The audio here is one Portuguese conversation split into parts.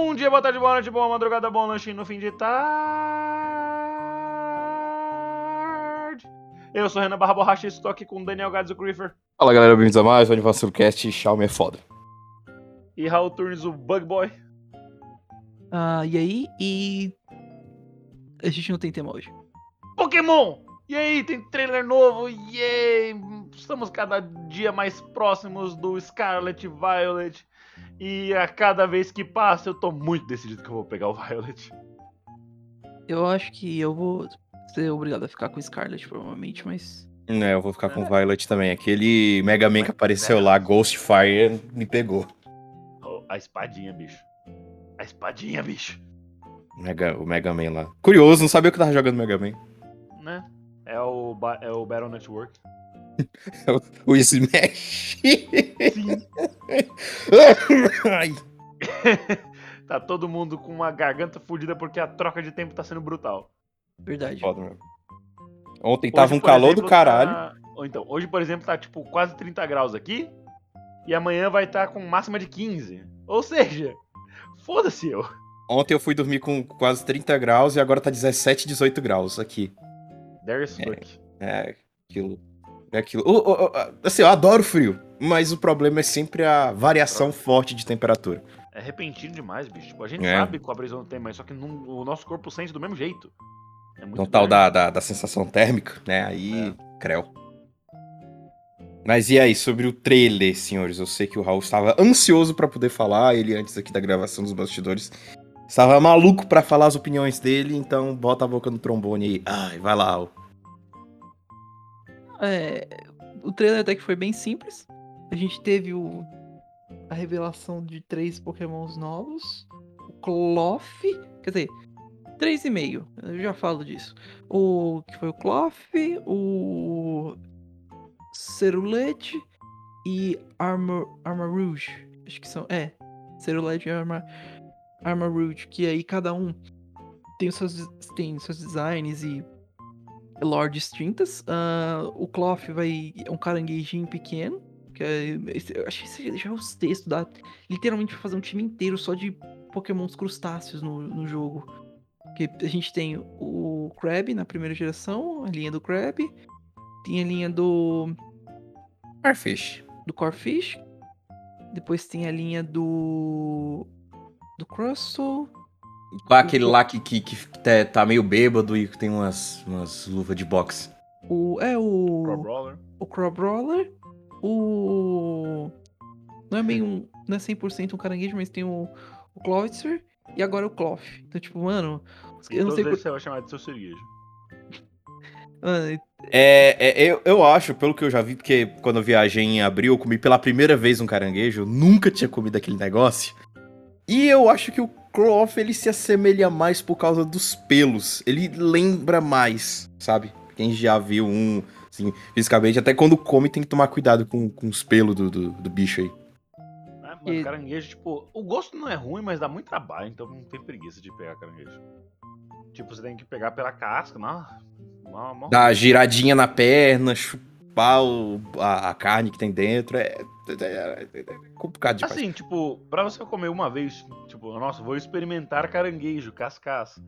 Bom dia, boa tarde, boa noite, boa madrugada, bom lanche no fim de tarde. Eu sou Renan Barra Borracha e estou aqui com Daniel Gades, o Griefer, Fala galera, bem-vindos a mais um Anivacilo Cast Xiaomi é foda. e Raul Turnes, o Bug Boy. Ah, e aí? E. A gente não tem tema hoje. Pokémon! E aí, tem trailer novo, yay! Estamos cada dia mais próximos do Scarlet Violet. E a cada vez que passa, eu tô muito decidido que eu vou pegar o Violet. Eu acho que eu vou ser obrigado a ficar com Scarlet, provavelmente, mas. É, eu vou ficar com o Violet também. Aquele Mega Man que apareceu lá, Ghostfire, me pegou. Oh, a espadinha, bicho. A espadinha, bicho. Mega, o Mega Man lá. Curioso, não sabia que eu tava jogando Mega Man. Né? É o, ba- é o Battle Network. O Smash. Sim. Ai. tá todo mundo com uma garganta fodida porque a troca de tempo tá sendo brutal. Verdade. Foda mesmo. Ontem tava Hoje, um por calor exemplo, do caralho. tá- então, hoje, por exemplo, tá tipo quase 30 graus aqui. E amanhã vai estar com máxima de 15. Ou seja, foda-se eu. Ontem eu fui dormir com quase 30 graus e agora tá 17, 18 graus aqui. There's fuck. É, aquilo. É aquilo. Ô, ô, ô, assim, eu adoro frio, mas o problema é sempre a variação forte de temperatura. É repentino demais, bicho. Tipo, a gente É. sabe que o abrison tem, mas só que não- o nosso corpo sente do mesmo jeito. É muito No tal da, da, da sensação térmica, né? Aí, É. creu. Mas e aí, sobre o trailer, senhores? Eu sei que o Raul estava ansioso pra poder falar, ele antes aqui da gravação dos bastidores. Estava maluco pra falar as opiniões dele, então bota a boca no trombone aí. Ai, vai lá, Raul. É, o trailer até que foi bem simples. A gente teve o, a revelação de três pokémons novos. O Cloth, quer dizer, três e meio. Eu já falo disso. O que foi o Cloth, o Cerulete e Armor, Armor Rouge. Acho que são, é, Cerulete e Armor, Armor Rouge, que aí cada um tem os seus, tem os seus designs e lore distintas. Ah, o Cloth vai. É um caranguejinho pequeno. Que é, eu acho que já é os textos. Dá literalmente pra fazer um time inteiro só de pokémons crustáceos no, no jogo. Que a gente tem o Crab na primeira geração, a linha do Crab. Tem a linha do, Starfish. do Corfish. Depois tem a linha do. Do Crustle. Lá aquele lá que, que, que tá- tá meio bêbado e tem umas, umas luvas de boxe. O. É o. Pro Brawler. o Crabrawler, o. Não é bem um. Não é 100% um caranguejo, mas tem o, o Cloyster e agora o Cloth. Então, tipo, mano. E Eu não todos sei. Por... você vai chamar de seu cerejo. Mano, É, é, eu, eu acho, pelo que eu já vi, porque quando eu viajei em abril, eu comi pela primeira vez um caranguejo, eu nunca tinha comido aquele negócio. E eu acho que o Cloth, ele se assemelha mais por causa dos pelos. Ele lembra mais, sabe? Quem já viu um, assim, fisicamente, até quando come tem que tomar cuidado com, com os pelos do, do, do bicho aí. É, mano, E- caranguejo, tipo, o gosto não é ruim, mas dá muito trabalho, então não tem preguiça de pegar caranguejo. Tipo, você tem que pegar pela casca, não. Mó- mó- Dá giradinha na perna, chupar o- a, a carne que tem dentro, é complicado demais. Assim, tipo, pra você comer uma vez, tipo, nossa, vou experimentar caranguejo, cascas.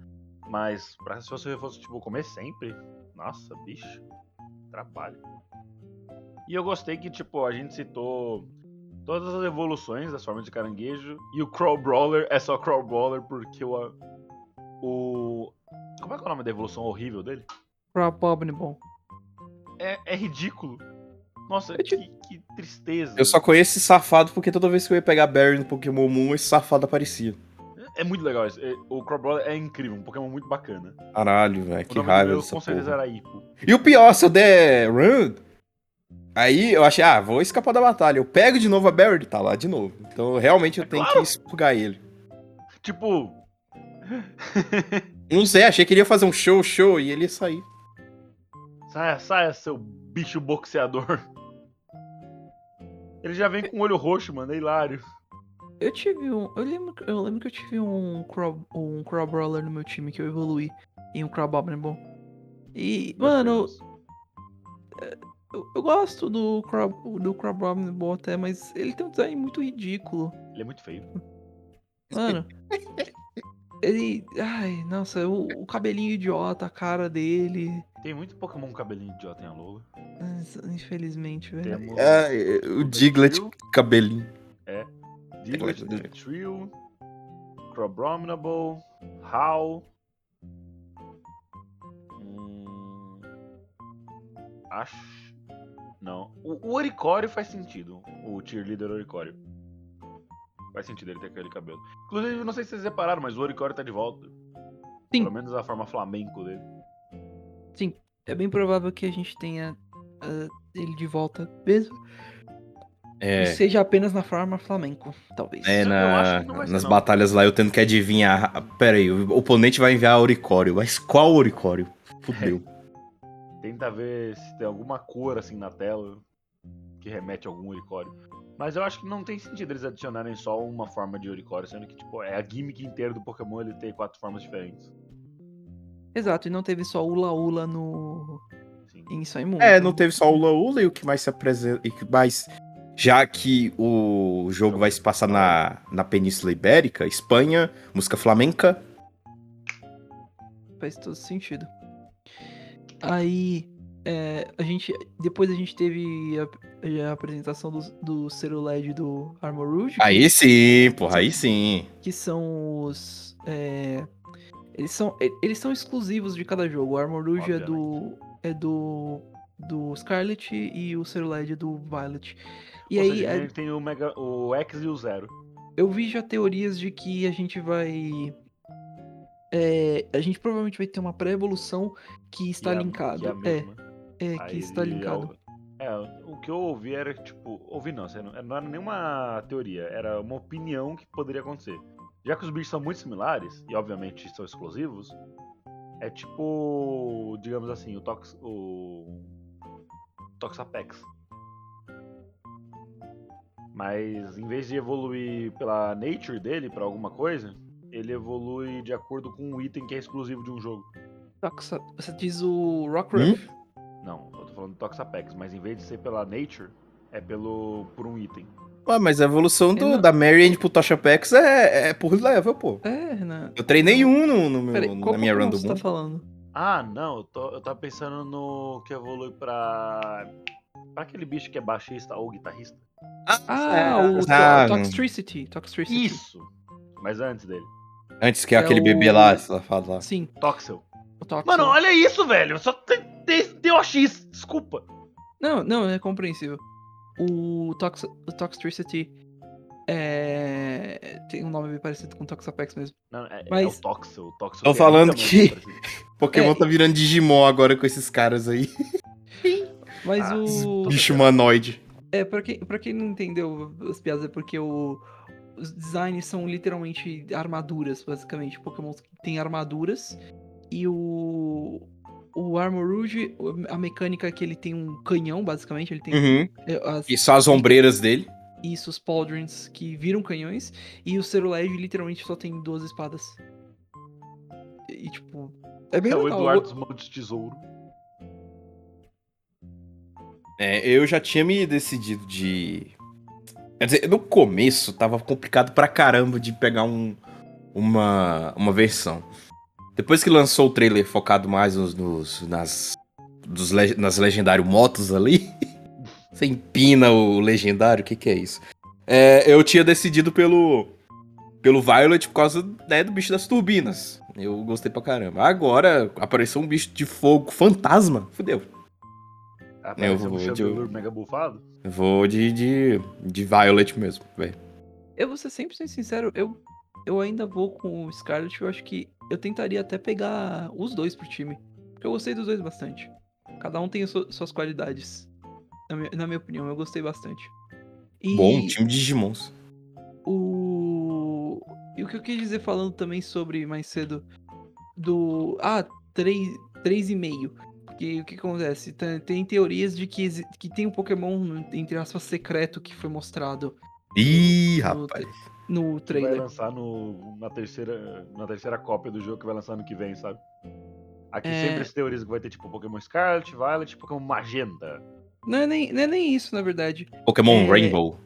Mas pra, se você fosse, tipo, comer sempre, nossa, bicho, trabalho. E eu gostei que, tipo, a gente citou todas as evoluções das formas de caranguejo. E o Crow Brawler é só Crow Brawler porque o. O. Como é que é o nome da evolução horrível dele? Abominable. É, é ridículo. Nossa, que, que tristeza. Eu só conheço esse safado porque toda vez que eu ia pegar Barry no Pokémon Moon, esse safado aparecia. É muito legal isso. É- O Crow Brawler é incrível, um Pokémon muito bacana. Caralho, velho, que raiva dessa com certeza porra. era Ipo. E o pior, se eu der run, Aí eu achei, ah, vou escapar da batalha. Eu pego de novo a Barry, tá lá de novo. Então realmente eu É tenho claro. que expurgar ele. Tipo, Não sei, achei que ele ia fazer um show, show, e ele ia sair. saia, saia, seu bicho boxeador. Ele já vem com o olho roxo, mano, é hilário. Eu tive um. Eu lembro, eu lembro que eu tive um Crow, um Crow Brawler no meu time que eu evoluí em um Crow Abominable. E, mano, eu, eu gosto do Crow, do Crow Abominable até, mas ele tem um design muito ridículo. Ele é muito feio. Mano. ele. Ai, nossa, o, o cabelinho idiota, a cara dele. Tem muito Pokémon com cabelinho idiota em Alola. Infelizmente, velho. Temos Ah, o Diglett, cabelinho. Diglett, Diglett. Trio, Crobominable, Howl. Hum, acho. Não. O, o Oricório faz sentido. O cheerleader Oricório. Faz sentido ele ter aquele cabelo. Inclusive, eu não sei se vocês repararam, mas o Oricório tá de volta. Sim. Pelo menos a forma flamenco dele. É bem provável que a gente tenha ah, ele de volta mesmo. É, E seja apenas na forma flamenco, talvez. é Eu na- acho que não vai ser, nas não. batalhas lá eu tendo que adivinhar. Pera aí, o oponente vai enviar Oricório. Mas qual Oricório? Fudeu. Tenta ver se tem alguma cor assim na tela que remete a algum Oricório. Mas eu acho que não tem sentido eles adicionarem só uma forma de Oricório, sendo que tipo, é a gimmick inteira do Pokémon ele ter quatro formas diferentes. Exato, e não teve só Ula Ula no. Sim. em Moon. É, não teve só o Laula e o que mais se apresenta. E que mais. Já que o jogo vai se passar na, na Península Ibérica, Espanha, música flamenca. Faz todo sentido. Aí, é, a gente. Depois a gente teve a, a apresentação do, do Zero LED do Armor Rouge. Aí sim, porra, aí sim. que são os. é, eles, são, eles são exclusivos de cada jogo. O Armor Rouge é do. É do. Do Scarlet e o Zero LED é do Violet. E Ou aí, seja, a- ele tem o, Mega, o X e o Zero. eu vi já teorias de que a gente vai. é, a gente provavelmente vai ter uma pré-evolução que está é a- linkado. Que é, é, é, que Aí está é linkado. o- É, o que eu ouvi era tipo. Ouvi não não era nenhuma teoria, era uma opinião que poderia acontecer. Já que os bichos são muito similares, e obviamente são exclusivos, é tipo. digamos assim, o Tox. o. Toxapex. Mas em vez de evoluir pela nature dele, pra alguma coisa, ele evolui de acordo com um item que é exclusivo de um jogo. Toxa- Você diz o Rockruff. Não, eu tô falando do Toxapex, mas em vez de ser pela nature, é pelo por um item. Ué, mas a evolução do, da Marianne pro Toshapex é, é por level, pô. É, Renan. Eu treinei um no, no meu, Peraí, na minha run do você tá falando? Ah, não, eu, tô, eu tava pensando no que evolui pra. pra aquele bicho que é baixista ou guitarrista. Ah, o to- ah, Toxtricity. Toxtricity. Isso! Mas antes dele. Antes que é É aquele o- bebê lá, safado lá. Sim, Toxel. o Toxel. Mano, olha isso, velho! Só tem, tem, tem OX, desculpa. Não, não, é compreensível. O, Tox, o Toxtricity é... tem um nome bem parecido com o Toxapex mesmo. Não, é, é Mas- o Toxel. O Tô é falando literalmente que-. Pokémon É, tá virando Digimon agora com esses caras aí. Mas Ah, o... Bicho humanoide. É, pra quem, pra quem não entendeu as piadas, é porque o, os designs são literalmente armaduras, basicamente. Pokémon que tem armaduras. E o. O Armor Rouge, a mecânica é que ele tem um canhão, basicamente. Ele tem Uhum. é, as, E só as ombreiras dele. isso, os Pauldrons que viram canhões. E o Cerulege literalmente só tem duas espadas. E, tipo. É bem É o legal. Eduardo dos Mãos de Tesouro. É, eu já tinha me decidido de. Quer dizer, no começo tava complicado pra caramba de pegar um, uma, uma versão. Depois que lançou o trailer focado mais nos, nos- nas, dos, le- nas legendário motos ali, você empina o legendário, o que, que é isso? É, eu tinha decidido pelo, pelo Violet por causa né, do bicho das turbinas. Eu gostei pra caramba. Agora apareceu um bicho de fogo fantasma. Fudeu. Apareceu vou um de- mega bufado. Eu vou de, de, de Violet mesmo, velho. Eu vou ser sempre sincero, eu, eu ainda vou com o Scarlet. Eu acho que eu tentaria até pegar os dois pro time. Porque eu gostei dos dois bastante. Cada um tem su- suas qualidades. Na minha, na minha opinião, eu gostei bastante. E Bom, time de Digimons. o. E o que eu quis dizer falando também sobre mais cedo do. Ah, 3,5. Porque o que acontece? Tem, tem teorias de que, que tem um Pokémon, entre aspas, secreto que foi mostrado Ih, no, rapaz. No Que vai trailer. lançar no, na, terceira, na terceira cópia do jogo que vai lançar no que vem, sabe? Aqui É. sempre se teoriza que vai ter tipo Pokémon Scarlet, Violet, Pokémon Magenta. Não é, nem, não é nem isso, na verdade. Pokémon É, Rainbow.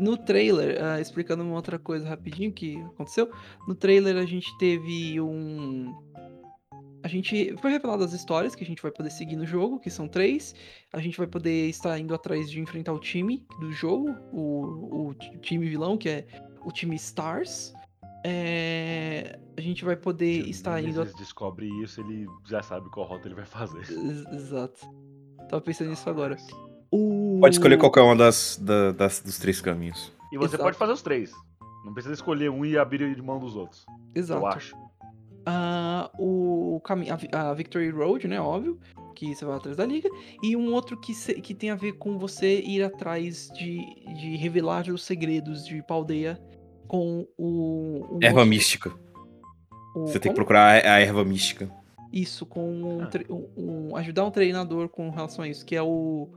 No trailer, ah, explicando uma outra coisa rapidinho que aconteceu. No trailer a gente teve um. A gente. Foi revelado as histórias que a gente vai poder seguir no jogo, que são três. A gente vai poder estar indo atrás de enfrentar o time do jogo, o, o ti- time vilão, que é o time Stars. É, a gente vai poder Se estar o indo. Nemesis descobre isso, ele já sabe qual rota ele vai fazer. Ex- Exato. Tava pensando nisso agora. O... Pode escolher qualquer uma das, da- das- dos três caminhos. E você Exato. pode fazer os três. Não precisa escolher um e abrir de mão dos outros. Exato. Eu acho. Ah, o caminho, a, a Victory Road, né? Óbvio, que você vai atrás da liga. E um outro que, se- que tem a ver com você ir atrás de, de revelar os segredos de Paldeia com o. o Erva mística. o- Você tem que como? procurar a a erva mística. Isso, com um, Ah. um- um- ajudar um treinador com relação a isso, que é o.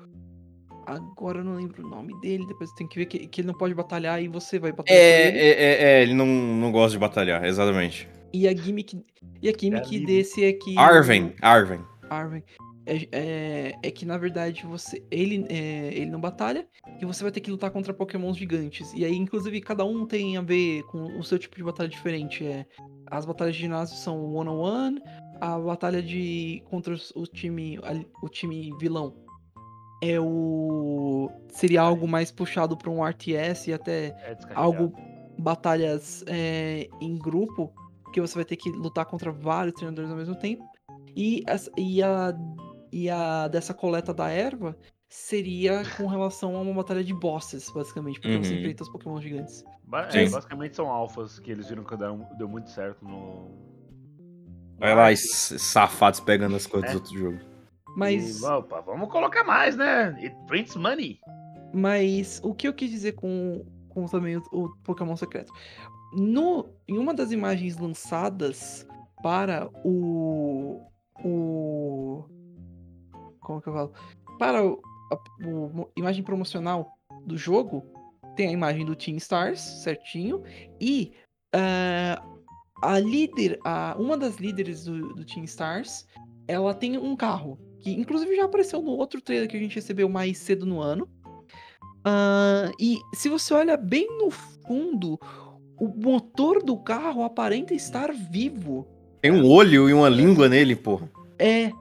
Agora eu não lembro o nome dele, depois tem que ver que, que ele não pode batalhar e você vai batalhar com É, ele. é, é, é, ele não, não gosta de batalhar, exatamente. E a gimmick, e a gimmick Lily. desse é que. Arven, Arven. Arwen. É, é, é que na verdade você ele, é, ele não batalha e você vai ter que lutar contra pokémons gigantes. E aí, inclusive, cada um tem a ver com o seu tipo de batalha diferente. É, as batalhas de ginásio são one-on-one, a batalha de contra os- o time, o time vilão é o. seria algo mais puxado para um RTS e até É algo batalhas é, em grupo que você vai ter que lutar contra vários treinadores ao mesmo tempo e, as- e a e a dessa coleta da erva seria com relação a uma batalha de bosses basicamente porque você Uhum. enfrenta os Pokémon gigantes Ba- é, basicamente são alfas que eles viram que deram- deu muito certo no. Vai lá, safados pegando as coisas É. do outro jogo. mas E, opa, vamos colocar mais, né? It prints money. Mas o que eu quis dizer com, com também o, o Pokémon secreto? No, em uma das imagens lançadas para o. O. Como que eu falo? Para o, a o imagem promocional do jogo, tem a imagem do Team Stars, certinho. E ah, a líder, a, uma das líderes do, do Team Stars, ela tem um carro. Que inclusive já apareceu no outro trailer que a gente recebeu mais cedo no ano. Ah, e se você olha bem no fundo, o motor do carro aparenta estar vivo. Tem um olho e uma língua nele, porra. É.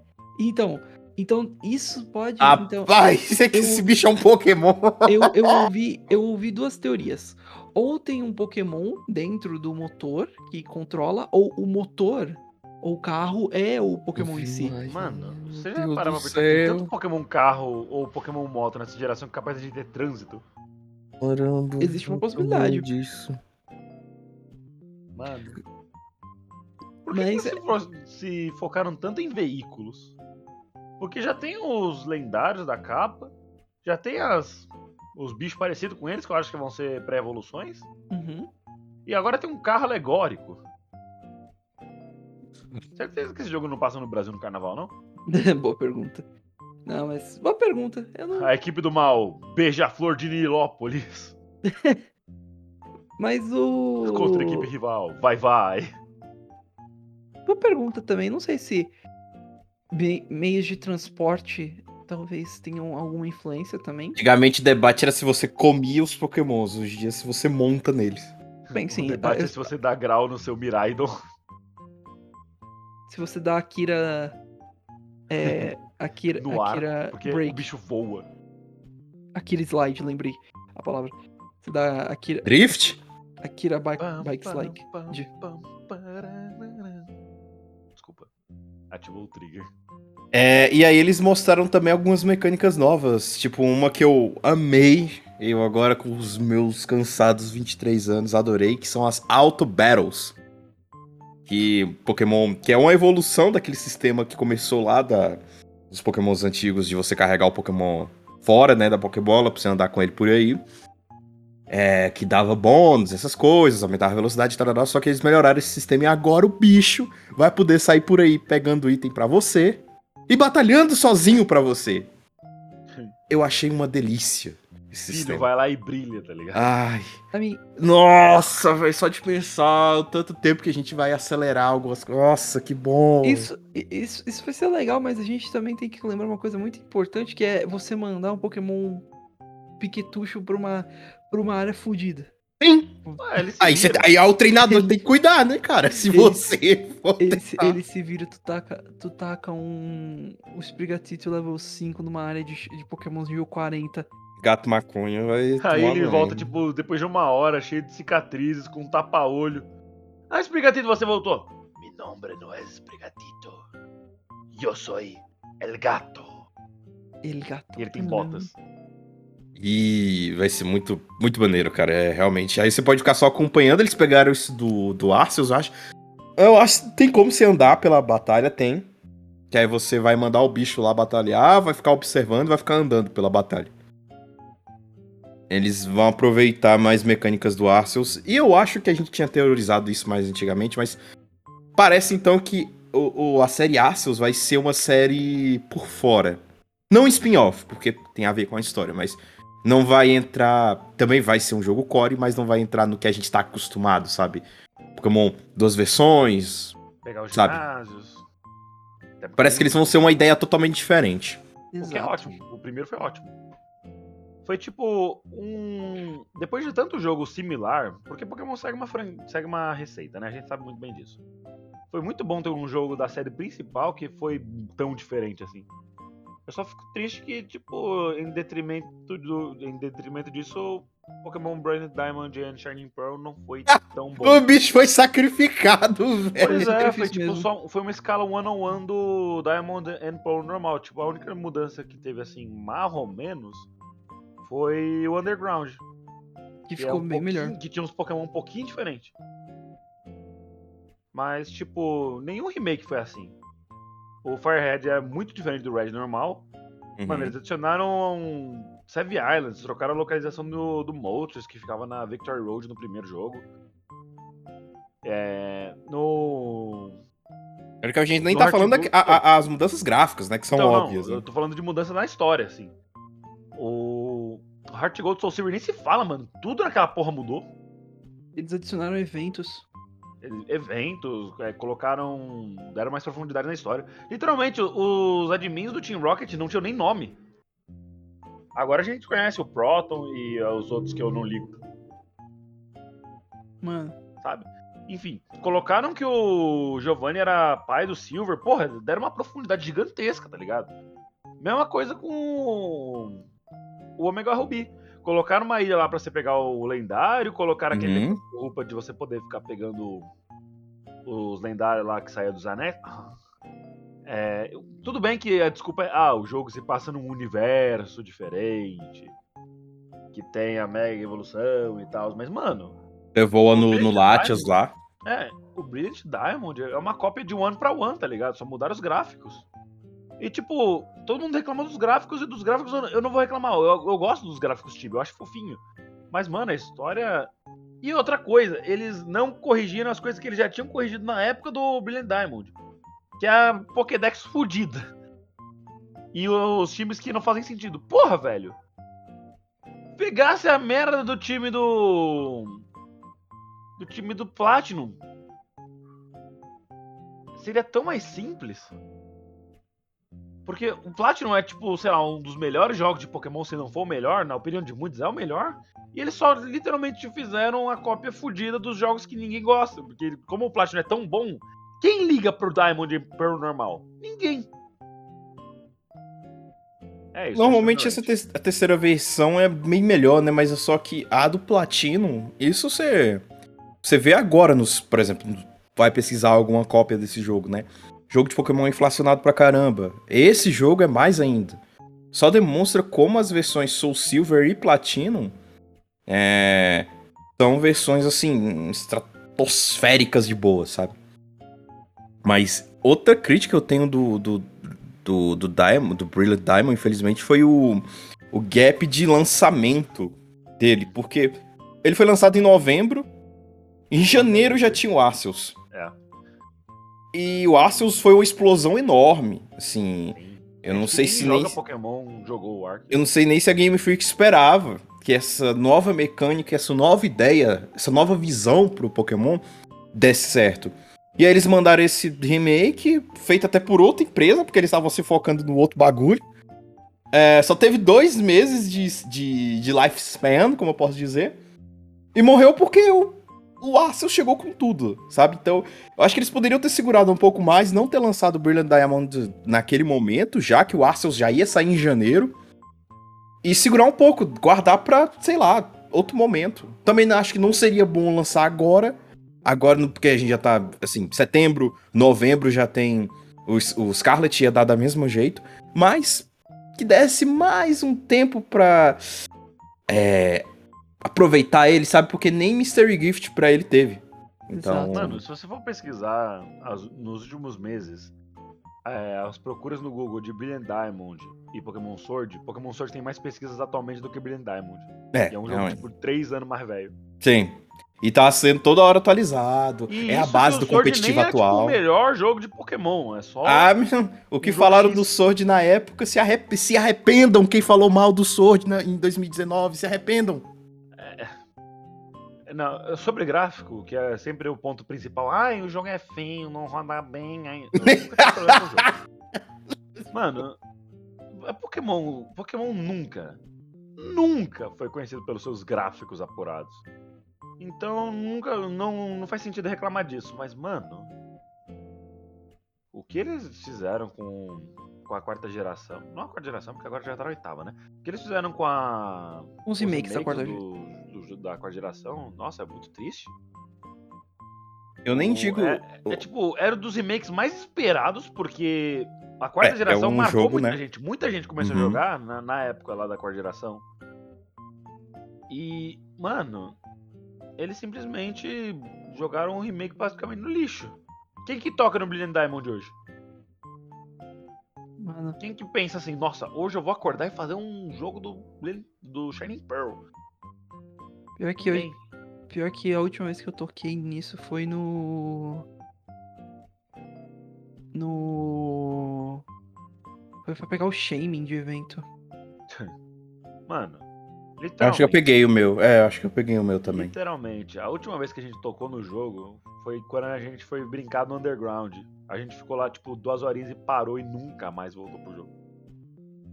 Então, então isso pode. então, Rapaz, é que eu- esse bicho é um Pokémon. eu, eu, ouvi, eu ouvi duas teorias. Ou tem um Pokémon dentro do motor que controla, ou o motor, ou o carro, é o Pokémon em si. Mano, você já Deus parava do pra pensar que tanto Pokémon carro ou Pokémon moto nessa geração que é capaz de ter trânsito? Caramba, Existe uma possibilidade. disso. Mano. Por que, Mas que se, fo- se focaram tanto em veículos? Porque já tem os lendários da capa, já tem as os bichos parecidos com eles, que eu acho que vão ser pré-evoluções, Uhum. e agora tem um carro alegórico. Certeza que esse jogo não passa no Brasil no carnaval, não? boa pergunta. Não, mas. Boa pergunta. Eu não. A equipe do mal, Beija-Flor de Nilópolis, Mas o. contra a equipe rival, vai vai. Boa pergunta também. Não sei se me- meios de transporte talvez tenham alguma influência também. Antigamente o debate era se você comia os Pokémons, hoje em dia é se você monta neles. Bem, sim. o debate eu- é se você dá grau no seu Miraidon. Se você dá Akira. É. Akira. No ar, Akira Porque o Break. bicho voa. Akira Slide, lembrei a palavra. Você dá Akira. Drift? Akira Bike, Pam, bike pam, Slide. pam, de-. Desculpa. Ativou o trigger. É, e aí eles mostraram também algumas mecânicas novas, tipo uma que eu amei, eu agora com os meus cansados 23 anos adorei, que são as Auto Battles. Que Pokémon, que é uma evolução daquele sistema que começou lá da, dos Pokémons antigos de você carregar o Pokémon fora, né, da Pokébola, pra você andar com ele por aí. É, que dava bônus, essas coisas, aumentava a velocidade, tal, só que eles melhoraram esse sistema e agora o bicho vai poder sair por aí pegando item pra você e batalhando sozinho pra você. Eu achei uma delícia esse Filho, sistema. vai lá e brilha, tá ligado? Ai, nossa, velho, só de pensar o tanto tempo que a gente vai acelerar algumas coisas. Nossa, que bom. isso, isso, isso vai ser legal, mas a gente também tem que lembrar uma coisa muito importante, que é você mandar um Pokémon piquetucho pra uma, pra uma área fodida. Sim. Ah, ele Aí, vira. aí o treinador tem que cuidar, né, cara? Se Ele- você for Ele tentar- ele se vira, tu taca, tu taca um, um Sprigatito level 5 numa área de, de Pokémon nível 40. Gato maconha vai. Aí ele volta, tipo, depois de uma hora, cheio de cicatrizes, com um tapa-olho. Ah, Sprigatito, você voltou. Mi nombre no es Sprigatito. Eu sou el gato. Ele gato. E ele tem botas. E vai ser muito, muito maneiro, cara. É realmente. Aí você pode ficar só acompanhando. Eles pegaram isso do, do Arceus, eu acho. Eu acho que tem como você andar pela batalha, tem. Que aí você vai mandar o bicho lá batalhar, vai ficar observando vai ficar andando pela batalha. Eles vão aproveitar mais mecânicas do Arceus. E eu acho que a gente tinha teorizado isso mais antigamente, mas parece então que o, o- a série Arceus vai ser uma série por fora. Não spin-off, porque tem a ver com a história, mas não vai entrar. Também vai ser um jogo core, mas não vai entrar no que a gente tá acostumado, sabe? Pokémon, duas versões. Pegar os Sabe? ginásios. Parece que eles vão ser uma ideia totalmente diferente. O que é Exato. ótimo. O primeiro foi ótimo. Foi tipo um. Depois de tanto jogo similar, porque Pokémon segue uma, fran- segue uma receita, né? A gente sabe muito bem disso. Foi muito bom ter um jogo da série principal que foi tão diferente assim. Eu só fico triste que, tipo, em detrimento, do, em detrimento disso, Pokémon Brilliant Diamond e Shining Pearl não foi tão bom. O bicho foi sacrificado, velho. Pois Foi é, sacrifício foi tipo mesmo. só foi uma escala one on one do Diamond and Pearl normal. Tipo, a única mudança que teve assim, mais ou menos, foi o Underground. Que que é ficou um bem melhor. Que tinha uns Pokémon um pouquinho diferente. Mas, tipo, nenhum remake foi assim. O Firehead é muito diferente do Red normal. Uhum. Mano, eles adicionaram Savvy Islands, trocaram a localização do, do Moltres, que ficava na Victory Road no primeiro jogo. É. No. É que a gente nem No tá Heart falando aqui- a- a- as mudanças gráficas, né? Que são Então, não, óbvias. né? eu tô falando de mudança na história, assim. O. Heart Gold Soul Silver nem se fala, mano. Tudo naquela porra mudou. Eles adicionaram eventos. Eventos, é, colocaram. deram mais profundidade na história. Literalmente, os admins do Team Rocket não tinham nem nome. Agora a gente conhece o Proton e os outros que eu não ligo, Mano, sabe? Enfim, colocaram que o Giovanni era pai do Silver. Porra, deram uma profundidade gigantesca, tá ligado? Mesma coisa com o Omega Ruby. Colocaram uma ilha lá pra você pegar o lendário, colocaram aquele Uhum. roupa de você poder ficar pegando os lendários lá que saia dos anéis. É, tudo bem que a desculpa é, ah, o jogo se passa num universo diferente, que tem a mega evolução e tal, mas mano, Você voa no, no Latias lá. é, o Brilliant Diamond é uma cópia de One pra One, tá ligado? Só mudaram os gráficos. E tipo, todo mundo reclama dos gráficos e dos gráficos eu- não vou reclamar. Eu, eu gosto dos gráficos Tibi, eu acho fofinho. Mas, mano, a história. E outra coisa, eles não corrigiram as coisas que eles já tinham corrigido na época do Brilliant Diamond. Que é a Pokédex fudida. E os times que não fazem sentido. Porra, velho! Pegasse a merda do time do. Do time do Platinum. Seria tão mais simples. Porque o Platinum é, tipo, sei lá, um dos melhores jogos de Pokémon, se não for o melhor, na opinião de muitos, é o melhor. E eles só literalmente fizeram a cópia fodida dos jogos que ninguém gosta. Porque como o Platinum é tão bom, quem liga pro Diamond e pro normal? Ninguém. É isso. Normalmente essa te- a terceira versão é bem melhor, né? Mas é só que a do Platinum, isso você. Você vê agora nos. Por exemplo, vai pesquisar alguma cópia desse jogo, né? Jogo de Pokémon inflacionado pra caramba. Esse jogo é mais ainda. Só demonstra como as versões Soul Silver e Platinum é, são versões assim, estratosféricas de boa, sabe? Mas outra crítica que eu tenho do, do, do, do Diamond, do Brilliant Diamond, infelizmente, foi o, o gap de lançamento dele, porque ele foi lançado em novembro, em janeiro já tinha o Arceus. E o Arceus foi uma explosão enorme, assim, eu não Quem sei se nem Pokémon jogou o eu não sei nem se a Game Freak esperava que essa nova mecânica, essa nova ideia, essa nova visão pro Pokémon desse certo. E aí eles mandaram esse remake, feito até por outra empresa, porque eles estavam se focando no outro bagulho. É, só teve dois meses de, de, de lifespan, como eu posso dizer. E morreu porque o, o Arceus chegou com tudo, sabe? Então, eu acho que eles poderiam ter segurado um pouco mais, não ter lançado o Brilliant Diamond naquele momento, já que o Arceus já ia sair em janeiro. E segurar um pouco, guardar pra, sei lá, outro momento. Também acho que não seria bom lançar agora. Agora, porque a gente já tá, assim, setembro, novembro já tem. Os, o Scarlet ia dar da mesmo jeito. Mas que desse mais um tempo pra. É, aproveitar ele, sabe? Porque nem Mystery Gift pra ele teve. Então. Exato. Mano, se você for pesquisar as- nos últimos meses é, as procuras no Google de Brilliant Diamond e Pokémon Sword, Pokémon Sword tem mais pesquisas atualmente do que Brilliant Diamond. é, é um jogo realmente. tipo três anos mais velho. Sim. E tá sendo toda hora atualizado. E é a base do competitivo nem É, atual. tipo, o melhor jogo de Pokémon, é só. Ah, meu, o que Um falaram do Sword na época, se, arrep- se arrependam. Quem falou mal do Sword na- em 2019, se arrependam. Não, sobre gráfico, que é sempre o ponto principal. Ai, o jogo é feio, não roda bem. Ai, eu nunca tive problema com o jogo. Mano, é Pokémon, Pokémon nunca, nunca foi conhecido pelos seus gráficos apurados. Então nunca, não, não faz sentido reclamar disso. Mas, mano, o que eles fizeram com, com a quarta geração? Não a quarta geração, porque agora já tá na oitava, né? O que eles fizeram com a Uns remakes da quarta do, do- da quarta geração, nossa, é muito triste. Eu nem O- digo. É, é tipo, era um dos remakes mais esperados, porque a quarta É, geração é um marcou jogo, muita né? gente. Muita gente começou Uhum. a jogar na, na época lá da quarta geração. E, mano, eles simplesmente jogaram um remake basicamente no lixo. Quem que toca no Brilliant Diamond hoje? Mano, Quem que pensa assim, nossa, hoje eu vou acordar e fazer um jogo do, do Shining Pearl? Pior que, eu, pior que a última vez que eu toquei nisso foi no. No. Foi pra pegar o shaming de evento. Mano, Eu literalmente. acho que eu peguei o meu. É, eu acho que eu peguei o meu também. Literalmente, a última vez que a gente tocou no jogo foi quando a gente foi brincar no Underground. A gente ficou lá, tipo, duas horinhas e parou e nunca mais voltou pro jogo.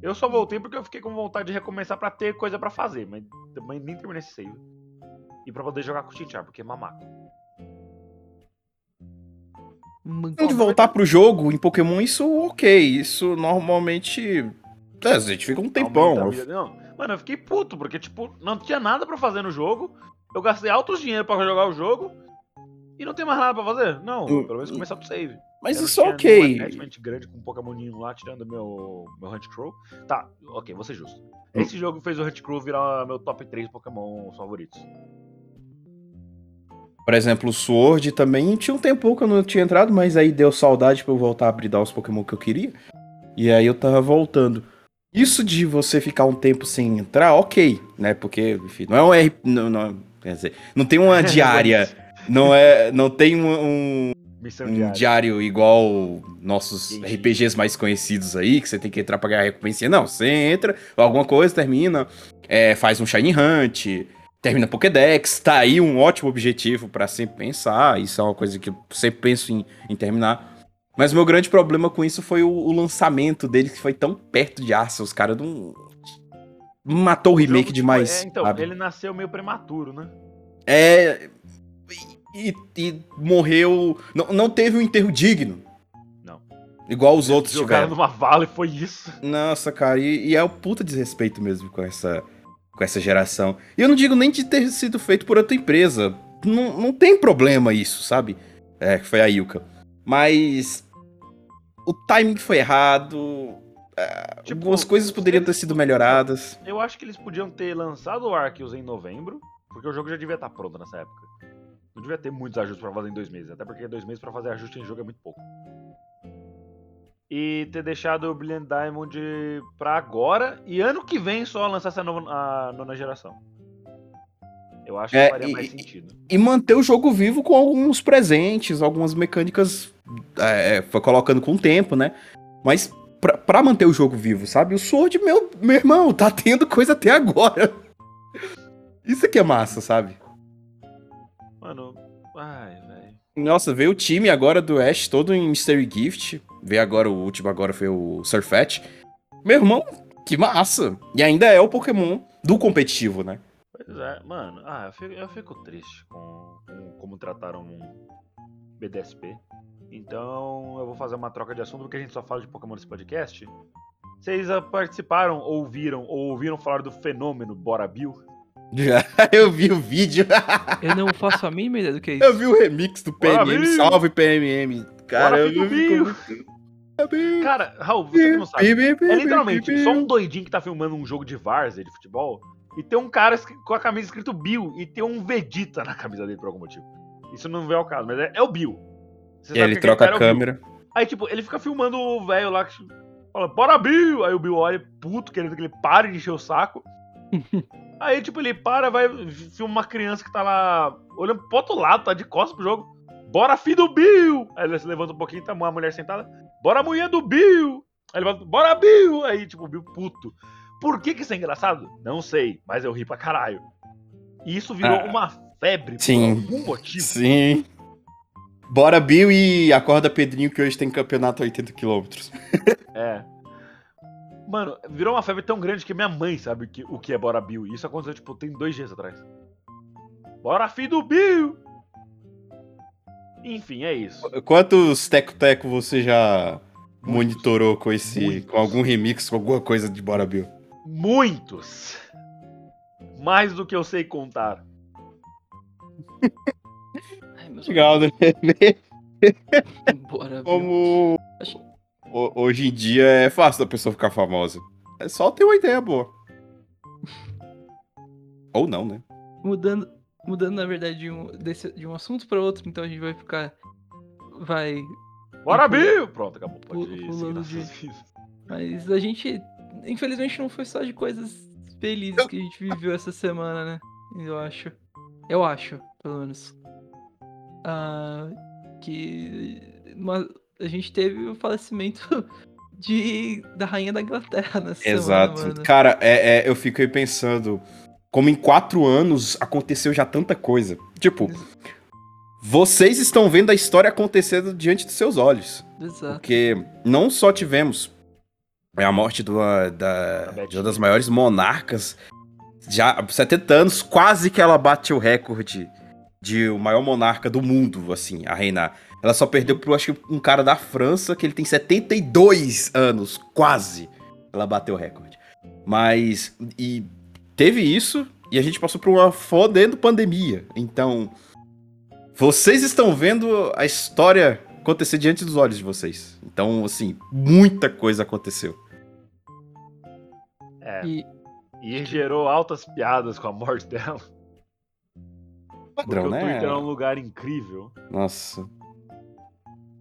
Eu só voltei porque eu fiquei com vontade de recomeçar pra ter coisa pra fazer, mas também nem terminei esse save. E pra poder jogar com o Chinchar, porque é mamaco. Man- De voltar pro jogo em Pokémon, isso ok. Isso normalmente. É, a gente fica um tempão. Vida. Não, mano, eu fiquei puto, porque, tipo, não tinha nada pra fazer no jogo. Eu gastei altos dinheiro pra jogar o jogo. E não tem mais nada pra fazer? Não, Hum, pelo menos começar do save. Mas não isso é ok. attachment grande com um Pokémoninho lá, tirando meu, meu Hunt Crow. Tá, ok, vou ser justo. Esse jogo fez o Hunt Crow virar meu top 3 Pokémon favoritos. Por exemplo, o Sword também tinha um tempo que eu não tinha entrado, mas aí deu saudade pra eu voltar a bridar os Pokémon que eu queria. E aí eu tava voltando. Isso de você ficar um tempo sem entrar, ok, né? Porque, enfim, não é um R. Não, não- quer dizer, não tem uma diária. Não é. Não tem um, um- um diária. diário igual nossos Entendi. RPGs mais conhecidos aí, que você tem que entrar pra ganhar recompensa. Não, você entra, alguma coisa, termina, é, faz um Shiny Hunt, termina Pokédex, tá aí um ótimo objetivo pra sempre pensar. Isso é uma coisa que eu sempre penso em, em terminar. Mas o meu grande problema com isso foi o, o lançamento dele, que foi tão perto de Arceus, cara. Não. Matou o remake demais. é, então, sabe? ele nasceu meio prematuro, né? É. E, e morreu. Não, não teve um enterro digno. Não. Igual os outros Jogaram tiveram. numa vala e foi isso. Nossa, cara, e, e é o puta desrespeito mesmo com essa, com essa geração. E eu não digo nem de ter sido feito por outra empresa. Não, não tem problema isso, sabe? É, que foi a Yuka. Mas. O timing foi errado. é, Tipo, algumas coisas poderiam ter eles sido melhoradas. Eu acho que eles podiam ter lançado o Arceus em novembro, porque o jogo já devia estar pronto nessa época. Não devia ter muitos ajustes pra fazer em dois meses, até porque dois meses pra fazer ajuste em jogo é muito pouco. e ter deixado o Brilliant Diamond pra agora e ano que vem só lançar essa nova, a nona geração. Eu acho que É, faria e- mais sentido. E manter o jogo vivo com alguns presentes, algumas mecânicas. É, foi colocando com o tempo, né? Mas pra, pra manter o jogo vivo, sabe? O Sword, meu, meu irmão, tá tendo coisa até agora. Isso aqui é massa, sabe? Mano, ai, velho. Nossa, veio o time agora do Ash todo em Mystery Gift. Veio agora, o último agora foi o Surfet. Meu irmão, que massa! E ainda é o Pokémon do competitivo, né? Pois é, mano, ah, eu fico, eu fico triste com, com como trataram um BDSP. Então eu vou fazer uma troca de assunto porque a gente só fala de Pokémon nesse podcast. Vocês ah, participaram, ouviram ou ouviram falar do fenômeno Bora Bill? Já eu vi o vídeo. Eu não faço a mínima ideia do que é Eu isso. vi o remix do Bora, PMM. Bill! Salve, PMM. Cara, Bora, eu Bill, vi muito. Cara, Raul, você que não sabe. É literalmente só um doidinho que tá filmando um jogo de várzea de futebol e tem um cara com a camisa escrito Bill e tem um Vegeta na camisa dele por algum motivo. Isso não vem ao caso, mas é, é o Bill. Você E sabe ele troca a é câmera. Aí, tipo, ele fica filmando o velho lá que fala, bora Bill! Aí o Bill olha, puto, querendo que ele pare de encher o saco. Aí, tipo, ele para, vai, filma uma criança que tá lá olhando pro outro lado, tá de costas pro jogo. Bora, filho do Bill! Aí ele se levanta um pouquinho, tá uma mulher sentada. Bora, mulher do Bill! Aí ele fala, bora, Bill! Aí, tipo, o Bill puto. Por que que isso é engraçado? Não sei, mas eu ri pra caralho. E isso virou Ah, uma febre sim. por algum motivo. Sim. Bora, Bill, e acorda Pedrinho que hoje tem campeonato a 80 km. É. Mano, virou uma febre tão grande que minha mãe sabe que, o que é Bora Bill. E isso aconteceu, tipo, tem dois dias atrás. Bora, filho do Bill! Enfim, é isso. Quantos teco-teco você já Muitos. monitorou com esse. Muitos. com algum remix, com alguma coisa de Bora Bill? Muitos! Mais do que eu sei contar. Ai, Legal, né? Bora, Bill. Como. Acho- ho- Hoje em dia é fácil da pessoa ficar famosa. É só ter uma ideia boa. Ou não, né? Mudando, mudando na verdade, de um, desse, de um assunto para outro, então a gente vai ficar. Vai. Bora, E pula- Bill! Pronto, acabou. Pode pulando de-. Mas a gente. Infelizmente não foi só de coisas felizes que a gente viveu essa semana, né? Eu acho. Eu acho, pelo menos. Ah, que. uma- a gente teve o falecimento de, da rainha da Inglaterra nessa Exato. semana, mano. Cara, é, é, eu fico aí pensando. Como em quatro anos aconteceu já tanta coisa. Tipo, vocês estão vendo a história acontecendo diante dos seus olhos. Exato. Porque não só tivemos é, a morte do, da, de uma das maiores monarcas. Já há 70 anos, quase que ela bate o recorde de o maior monarca do mundo, assim, a reinar. Ela só perdeu pro, acho que, um cara da França, que ele tem 72 anos, quase. Ela bateu o recorde. Mas, e teve isso, e a gente passou por uma fodendo pandemia. Então, vocês estão vendo a história acontecer diante dos olhos de vocês. Então, assim, muita coisa aconteceu. É. E E gerou altas piadas com a morte dela. Porque Padrão, o né? Twitter é um lugar incrível. Nossa.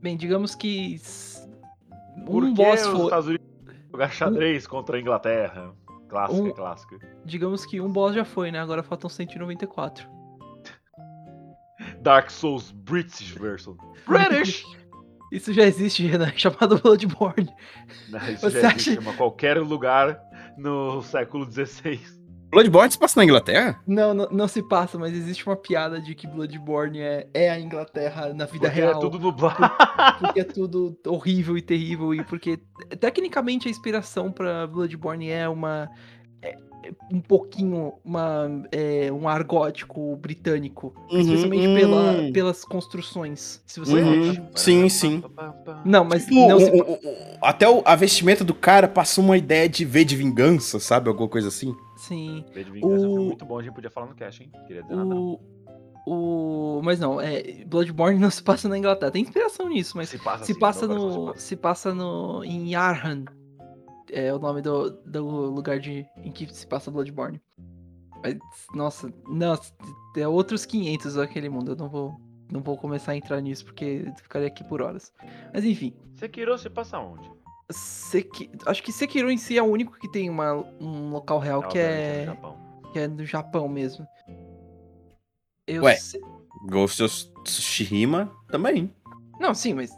Bem, digamos que s- Por um que boss os foi, Estados Unidos jogar xadrez contra a Inglaterra? Clássica, Um- clássica. digamos que um boss já foi, né? Agora faltam 194. Dark Souls British version. British! Isso já existe, Renan, chamado Bloodborne. Não, isso Você já acha- existe em qualquer lugar no século XVI. Bloodborne se passa na Inglaterra? Não, não, não se passa, mas existe uma piada de que Bloodborne é, é a Inglaterra na vida Porque real. é tudo nublado. Porque é tudo horrível e terrível. E porque, tecnicamente, a inspiração pra Bloodborne é uma. é- é um pouquinho uma, é, um ar gótico britânico. especialmente Uhum, pela, pelas construções. Se você. Uhum. Sim, sim. Não, mas Tipo, não o- se o- o- até o- a vestimenta do cara passou uma ideia de V de vingança, sabe? Alguma coisa assim. Sim. De Vingança O- foi muito bom, a gente podia falar no cast, hein? Queria dizer nada. não. O, o. Mas não, é, Bloodborne não se passa na Inglaterra. Tem inspiração nisso, mas se passa, se assim, passa que no. se Se passa no. em Arhan. É o nome do, do lugar de, em que se passa Bloodborne. Mas, nossa, nossa, é outros 500 aquele mundo. Eu não vou. Não vou começar a entrar nisso porque eu ficaria aqui por horas. Mas enfim. Sekiro se passa onde? Seki... Acho que Sekiro em si é o único que tem uma, um local real que é, no Japão. que é no Japão mesmo. Eu Ué. sei- Ghost of Tsushima também. Não, sim, mas.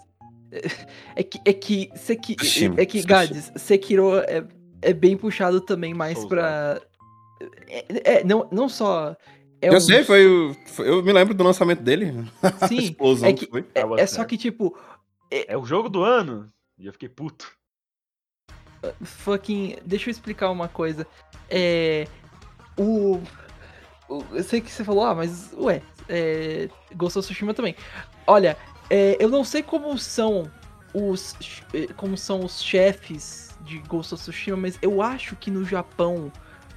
É que. É que, Seki... Tsushima, é que. Gades, Sekiro é, é bem puxado também mais Souls pra. É, é, não, não só. É eu um- sei, foi, o- foi- Eu me lembro do lançamento dele. A Sim, explosão é que que- foi. é, Tava é só certo. que, tipo, É o jogo do ano. E eu fiquei puto. Fucking. Deixa eu explicar uma coisa. É. O. o- eu sei que você falou, ah, mas. Ué, é. Ghost of Tsushima também. Olha, é, eu não sei como são os. eh, Como são os chefes de Ghost of Tsushima, mas eu acho que no Japão.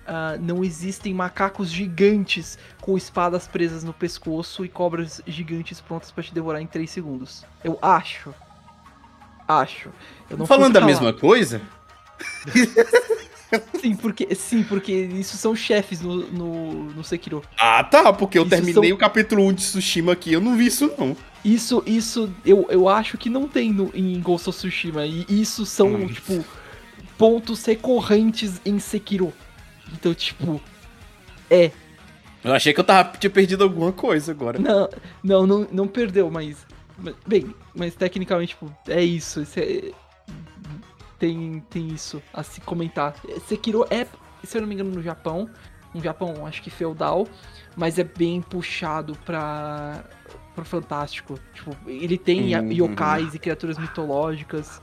ah, não existem macacos gigantes com espadas presas no pescoço e cobras gigantes prontas pra te devorar em 3 segundos. Eu acho. Acho. Eu não Falando da mesma coisa, Sim, porque, sim, porque isso são chefes no, no, no Sekiro. Ah, tá, porque eu Isso terminei são- o capítulo 1 de Tsushima aqui, eu não vi isso não. Isso, isso, eu, eu acho que não tem no, em Ghost of Tsushima. E isso são, tipo, pontos recorrentes em Sekiro. Então, tipo, Eu achei que eu tava, tinha perdido alguma coisa agora. não, não, não, não perdeu, mas, mas- Bem, mas tecnicamente, tipo, é isso. isso é- tem, tem isso a se comentar. Sekiro é, se eu não me engano, no Japão. Um Japão, acho que feudal. Mas é bem puxado pra. pro fantástico. Tipo, ele tem Uhum. yokais e criaturas mitológicas.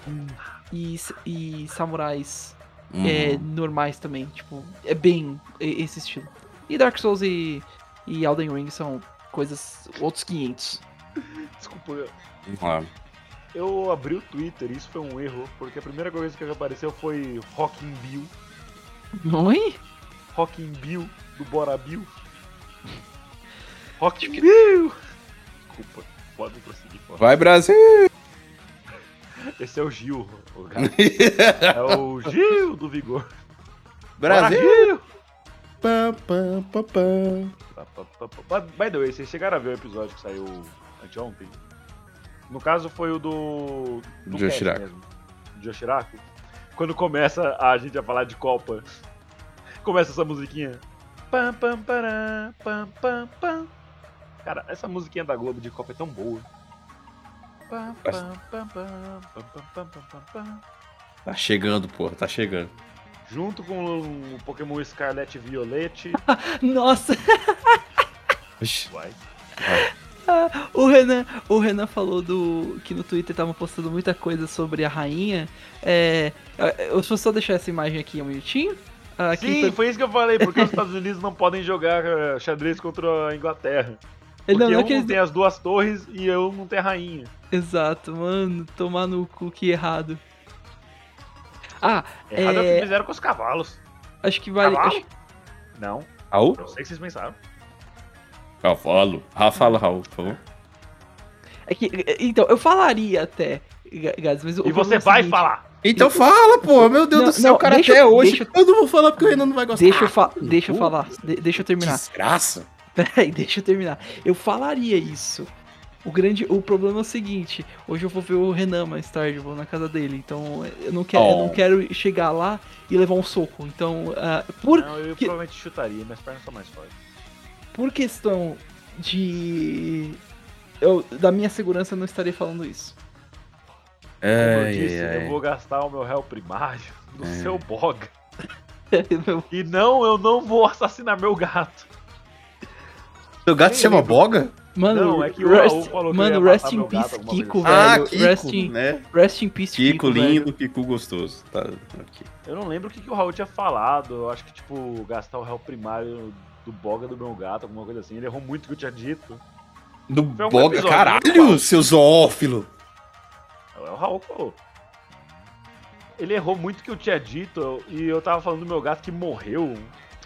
E, e samurais Hum. é, normais também. Tipo, é bem esse estilo. E Dark Souls e, e Elden Ring são coisas. outros 500. Desculpa, eu- lá. Eu abri o Twitter e isso foi um erro, porque a primeira coisa que apareceu foi Rockin' Bill. Oi? Rockin' Bill, do Bora Bill. Rockin' Bill! Desculpa, pode prosseguir. pode. Vai, Brasil! Esse é o Gil, o. É o Gil do Vigor. Brasil! Bora, Gil! Pam, pam, pam, pam. Pá, pá, pá, pá. By by the way, vocês chegaram a ver o episódio que saiu anteontem? No caso foi o do. do Joshiraku. Joshiraku. Quando começa a gente a falar de Copa, começa essa musiquinha. Pam, pam, pará, pam, pam, pam. Cara, essa musiquinha da Globo de Copa é tão boa. Pam, pam, pam, pam, pam, pam, pam. Tá chegando, porra, tá chegando. Junto com o Pokémon Scarlet Violet. Nossa! Uai. Uai. O Renan, o Renan falou do que no Twitter tava postando muita coisa sobre a rainha. É, eu vou só deixar essa imagem aqui um minutinho. Aqui Sim, pra- foi isso que eu falei, porque os Estados Unidos não podem jogar eh, xadrez contra a Inglaterra. Porque não, não é um que eles- não tem as duas torres e eu não tenho a rainha. Exato, mano, tomar no cu que errado. Ah, Errado é o É. que fizeram com os cavalos. acho que vale. Cavalo? acho- Não, eu sei que vocês pensaram. Cavalo. Rafa, fala, Raul, por favor. é que, então, eu falaria até, Ga- Gades, mas o E você é o vai seguinte, falar. Então fala, pô. Meu Deus Não, do céu, não, cara, deixa- até hoje. deixa- Eu não vou falar porque o Renan não vai gostar. Deixa eu, fa deixa eu Uh, falar, de- deixa eu terminar. Desgraça. Peraí, deixa eu terminar. Eu falaria isso. O grande, o problema é o seguinte, hoje eu vou ver o Renan mais tarde, eu vou na casa dele, então eu não quero, eu não Oh. quero chegar lá e levar um soco. Então, ah, por, Não, eu que- provavelmente chutaria, minhas pernas são mais fortes. Por questão de eu, da minha segurança, eu não estaria falando isso. Como eu Ai, disse, ai, eu ai. vou gastar o meu réu primário no É. seu boga. E não, eu não vou assassinar meu gato. Seu gato se chama. Boga? Mano, Não, é que o rest, Raul falou que mano, rest in gato, peace, Kiko, assim. Ah, velho. Kiko, rest, in, né? rest in peace, Kiko, Kiko velho. lindo, Kiko gostoso. Tá, ok. Eu não lembro o que, que o Raul tinha falado. Eu acho que, tipo, gastar o réu primário do boga do meu gato, alguma coisa assim. Ele errou muito o que eu tinha dito. Do algum Boga, episódio, caralho, seu zoófilo. É o Raul falou. Ele errou muito o que eu tinha dito e eu tava falando do meu gato que morreu.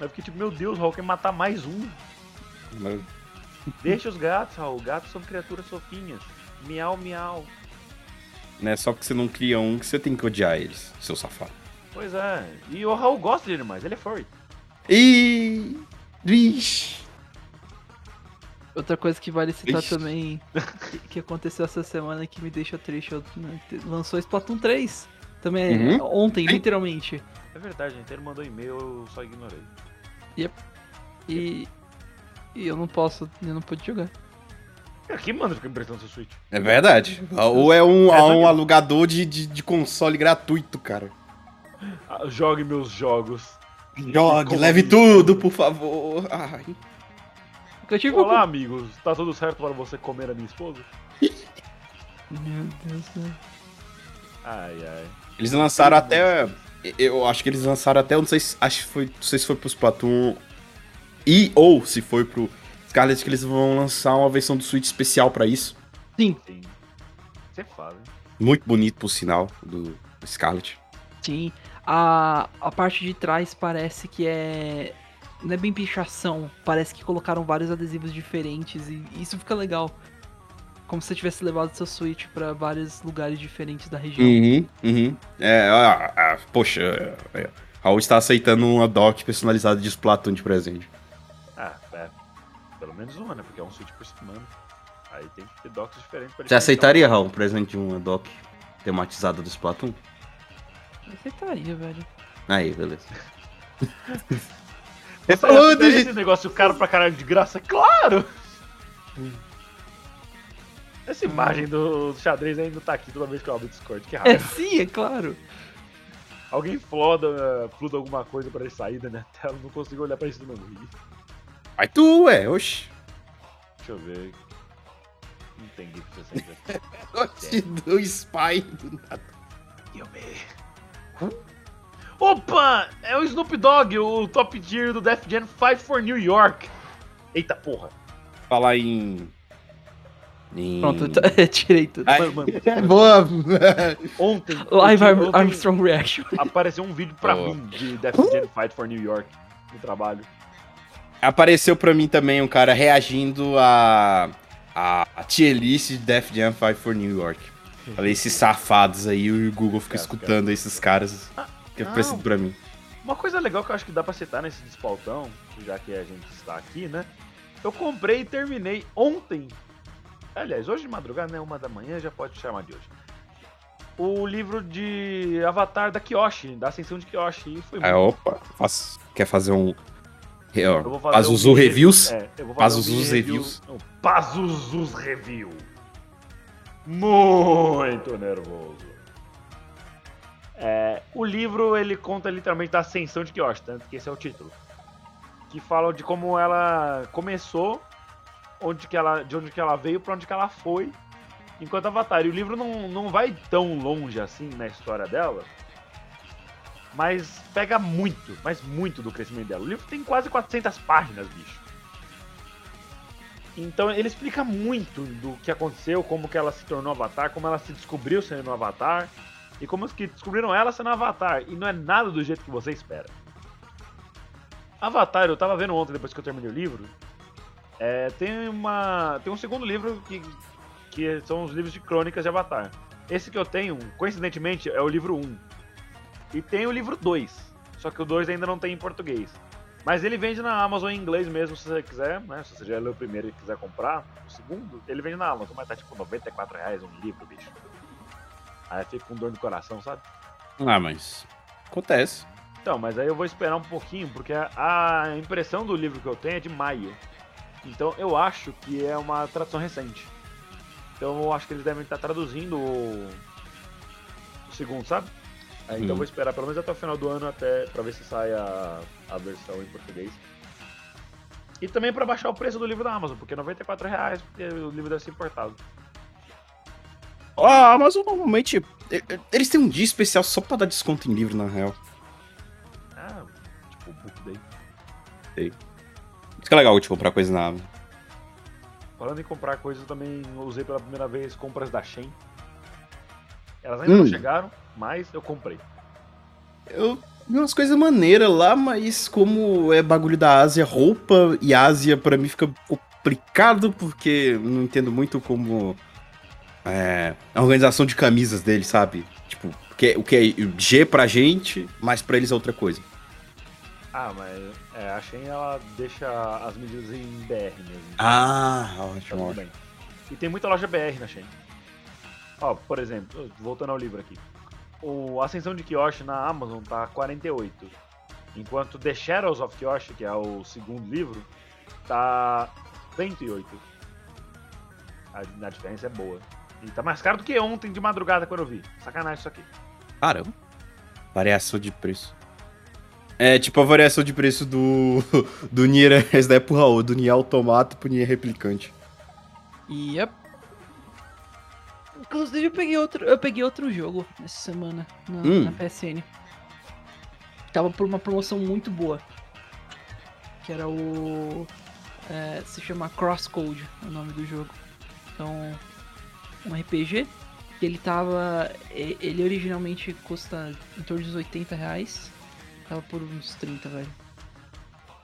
Eu fiquei tipo, meu Deus, o Raul quer matar mais um. Deixa os gatos, Raul. Gatos são criaturas fofinhas. Miau, miau. Não é só porque você não cria um que você tem que odiar eles, seu safado. Pois é. E o Raul gosta de animais, ele é furry. E. Vixe. Outra coisa que vale citar Ixi. também que, que aconteceu essa semana que me deixa triste, né, lançou Splatoon 3. Também Uhum. ontem, literalmente. É verdade, a Nintendo mandou e-mail, eu só ignorei. E, e eu não posso, eu não pude jogar. Cara, quem manda ficar emprestando seu Switch? É verdade. Ou é um, um alugador de, de, de console gratuito, cara. Ah, jogue meus jogos. Jogue, leve isso? tudo, por favor. Ai. Eu tive Olá, amigos. Tá tudo certo para você comer a minha esposa? Meu Deus do céu. Ai, ai. Eles lançaram até. Eu acho que eles lançaram até. eu Não sei se, acho que foi, não sei se foi pro Splatoon. E ou se foi pro Scarlet que eles vão lançar uma versão do Switch especial pra isso. Sim, Sim. Você fala, hein? Muito bonito, por sinal, do Scarlet. sim. A, a parte de trás parece que é. Não é bem pichação. Parece que colocaram vários adesivos diferentes e isso fica legal. Como se você tivesse levado seu Switch pra vários lugares diferentes da região. Uhum, uhum. É, ah, ah, poxa, é, é. Raul está aceitando uma dock personalizada de Splatoon de presente. Ah, é. Pelo menos uma, né? Porque é um Switch por semana. Aí tem que ter docks diferentes pra Você aceitaria, Raul, um presente de uma dock tematizada do Splatoon? Aceitaria, velho. Aí, beleza. Você falou de- esse negócio caro pra caralho de graça? Claro! Essa imagem do xadrez ainda tá aqui toda vez que eu abro o Discord. Que É raiva. sim, é claro. Alguém floda, fluda alguma coisa pra ele sair da minha tela. Não consigo olhar pra isso do meu rio. Vai tu, ué, oxi. Deixa eu ver. Não tem GIF 60. Oxi, do Spy. do nada. Eu me... Opa! É o Snoop Dogg, o top tier do Def Jam Fight for New York. Eita porra. Falar em. em... Pronto, tá- tirei tudo. Ai, Mano, mano, boa. ontem, Live ontem- Arm- ontem Armstrong Reaction. apareceu um vídeo pra Oh. mim de Def Jam Fight for New York no trabalho. Apareceu pra mim também um cara reagindo a. a, a tier list de Def Jam 5 for New York. Falei, esses safados aí, o Google fica Cara, escutando esses caras. Que é não. parecido pra mim. Uma coisa legal que eu acho que dá pra citar nesse despautão, já que a gente está aqui, né? Eu comprei e terminei ontem. Aliás, hoje de madrugada, né? Uma da manhã, já pode chamar de hoje. O livro de Avatar da Kyoshi, da Ascensão de Kyoshi. E foi muito opa, faz- quer fazer um. Eu vou fazer Pazuzu um Reviews? É, eu vou fazer Pazuzus um Reviews. Review. Não, Pazuzus Review. Muito nervoso. É, o livro ele conta literalmente da ascensão de Kyoshi, tanto que esse é o título. Que fala de como ela começou, onde que ela, de onde que ela veio para onde que ela foi, enquanto Avatar. E o livro não, não vai tão longe assim na história dela, mas pega muito, mas muito do crescimento dela. O livro tem quase 400 páginas, bicho. Então ele explica muito do que aconteceu, como que ela se tornou Avatar, como ela se descobriu sendo um Avatar, e como que descobriram ela sendo Avatar. E não é nada do jeito que você espera. Avatar, eu tava vendo ontem, depois que eu terminei o livro, é, tem uma. Tem um segundo livro que, que são os livros de crônicas de Avatar. Esse que eu tenho, coincidentemente, é o livro 1. E tem o livro 2. Só que o 2 ainda não tem em português. Mas ele vende na Amazon em inglês mesmo, se você quiser, né? Se você já leu o primeiro e quiser comprar o segundo, ele vende na Amazon, mas tá tipo 94 reais um livro, bicho. Aí eu fico com dor no coração, sabe? Ah, mas. Acontece. Então, mas aí eu vou esperar um pouquinho, porque a, impressão do livro que eu tenho é de maio. Então eu acho que é uma tradução recente. Então eu acho que eles devem estar traduzindo o, o segundo, sabe? Aí, então eu Hum. vou esperar pelo menos até o final do ano até para ver se sai a, a versão em português. E também para baixar o preço do livro da Amazon, porque é 94 reais, porque o livro deve ser importado. Ah, mas normalmente. Eles têm um dia especial só pra dar desconto em livro, na real. Ah, tipo, Book Day. Isso que é legal de comprar coisa na Amazon. Falando em comprar coisas, eu também usei pela primeira vez compras da Shein. Elas ainda Hum. não chegaram, mas eu comprei. Eu vi umas coisas maneiras lá, mas como é bagulho da Ásia, roupa e Ásia pra mim fica complicado, porque não entendo muito como é, a organização de camisas deles, sabe? Tipo, o que, é- o que é G pra gente, mas pra eles é outra coisa. Ah, mas é, a Shein ela deixa as medidas em BR mesmo. Ah, Tá ótimo, bem. E tem muita loja BR na Shein. Ó, por exemplo, voltando ao livro aqui. o Ascensão de Kyoshi na Amazon tá 48. Enquanto The Shadows of Kyoshi, que é o segundo livro, tá 108. A, a diferença é boa. E tá mais caro do que ontem de madrugada quando eu vi. Sacanagem isso aqui. Caramba. Variação de preço. É tipo a variação de preço do. do Nier. Esse daí é pro Raul, do Nier Automato pro Nier Replicante. Yep. Inclusive eu peguei outro, eu peguei outro jogo essa semana na, Hum. na PSN. Tava por uma promoção muito boa. Que era o. é, se chama Crosscode, o nome do jogo. Então, um RPG. Que ele tava. Ele originalmente custa em torno dos 80 reais. Tava por uns 30, velho.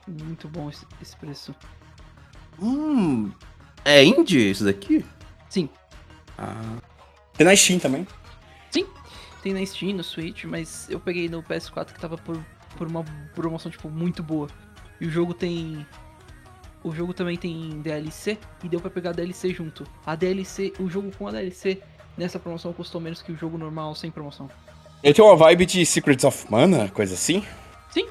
Muito bom esse, esse preço. Hum. É indie isso daqui? Sim, Ah. Tem na Steam também. Tem na Steam, no Switch, mas eu peguei no PS4 que tava por, por uma promoção, tipo, muito boa. E o jogo tem. O jogo também tem DLC e deu pra pegar a DLC junto. A DLC, o jogo com a DLC nessa promoção custou menos que o jogo normal sem promoção. Ele tem uma vibe de Secrets of Mana, coisa assim. Sim,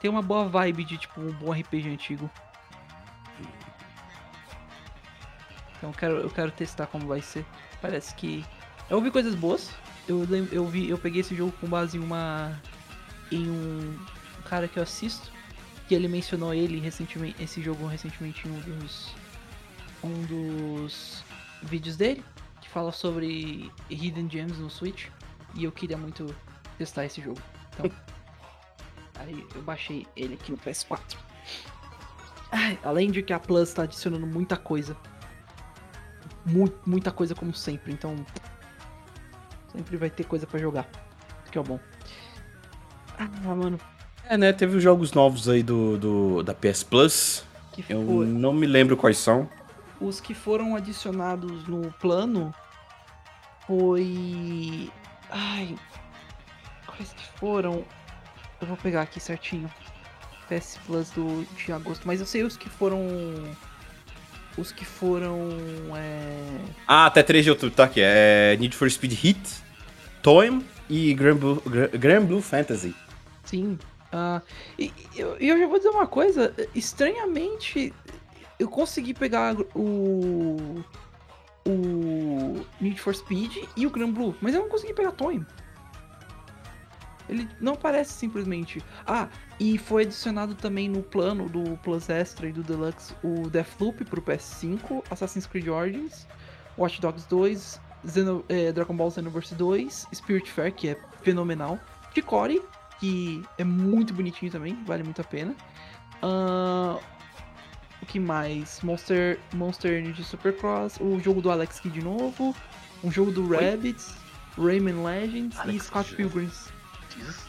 tem uma boa vibe de tipo um bom RPG antigo. Então eu quero, eu quero testar como vai ser. Parece que. Eu ouvi coisas boas. Eu, eu vi, eu peguei esse jogo com base em uma. em um cara que eu assisto. Que ele mencionou ele recentemente. esse jogo recentemente em um dos. um dos vídeos dele. Que fala sobre Hidden Gems no Switch. E eu queria muito testar esse jogo. Então. Aí eu baixei ele aqui no PS4. Ai, além de que a Plus tá adicionando muita coisa. Mu- muita coisa como sempre, então. Sempre vai ter coisa pra jogar. Que é o bom. Ah, mano, É, né? Teve os jogos novos aí do, do da PS Plus. que Eu foi. não me lembro quais são. Os que foram adicionados no plano foi. Ai. Quais que foram? Eu vou pegar aqui certinho. PS Plus do, de agosto. Mas eu sei os que foram. Os que foram. É... Ah, até 3 de outubro, tá aqui. É Need for Speed Hit, Toem e Grand Blue, Gra- Grand Blue Fantasy. Sim. Ah, e eu, eu já vou dizer uma coisa. Estranhamente, eu consegui pegar o. O Need for Speed e o Grand Blue, mas eu não consegui pegar Toy. Ele não aparece simplesmente. Ah, e foi adicionado também no plano do Plus Extra e do Deluxe o Deathloop pro PS5, Assassin's Creed Origins, Watch Dogs 2, Xeno- eh, Dragon Ball Xenoverse 2, Spirit Fair, que é fenomenal, Chicory, que é muito bonitinho também, vale muito a pena. Ahn, o que mais? Monster, Monster Energy Supercross, o jogo do Alex Kidd de novo, um jogo do Rabbids, Rayman Legends e Alex Scott Kidd. Pilgrims. Jesus.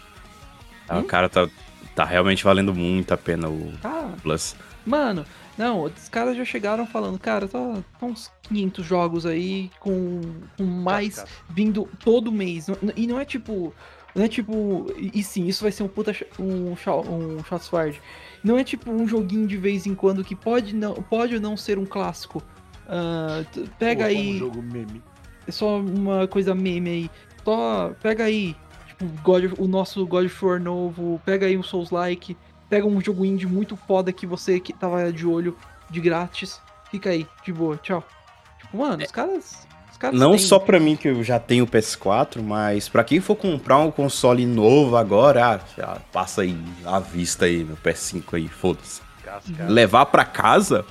Ah, Hum? O cara tá, tá realmente valendo muito a pena o Ah, Plus. Mano, não, os caras já chegaram falando, cara, tá, tá uns 500 jogos aí com, com mais Casca. vindo todo mês. E não é tipo. Não é tipo. E e sim, isso vai ser um puta. Um, um shots fired. Não é tipo um joguinho de vez em quando que pode, não, pode ou não ser um clássico. T- pega Pô, aí. Um jogo meme. É só uma coisa meme aí. Só pega aí, tipo, God o nosso God of War novo, pega aí um Souls-like, pega um jogo indie muito foda que você que tava de olho de grátis, fica aí, de boa, tchau. Tipo, mano, caras. Os caras Não têm- só pra mim que eu já tenho o PS4, mas pra quem for comprar um console novo agora, ah, já passa aí à vista aí, meu PS5 aí, foda-se. Casca. Levar pra casa,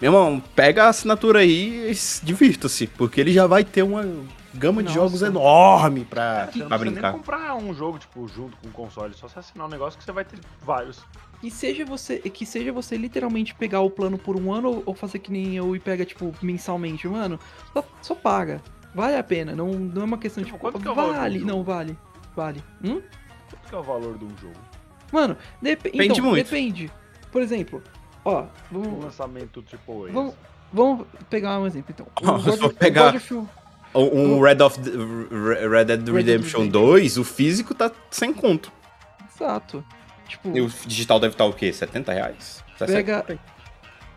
meu irmão, pega a assinatura aí e divirta-se, porque ele já vai ter uma gama de Nossa. jogos enorme pra, Você não pra precisa nem brincar. comprar um jogo, tipo, junto com o console. Só você assinar um negócio que você vai ter vários. Que seja você, que seja você literalmente pegar o plano por um ano ou- fazer que nem eu e pega, tipo, mensalmente, mano, só, só paga. Vale a pena, não, não é uma questão Tipo, de quanto que é o valor vale, não vale. Vale. Hum? Quanto que é o valor de um jogo? Mano, dep Depende então, muito. depende. Por exemplo, ó, Um vamos, lançamento tipo esse. vamos, vamos pegar um exemplo então. O pegar- War- Um Red, of, Red Dead Redemption Redemption. 2, o físico tá sem conto. Exato. Tipo, E o digital deve estar o quê? 70 reais? 60? pega,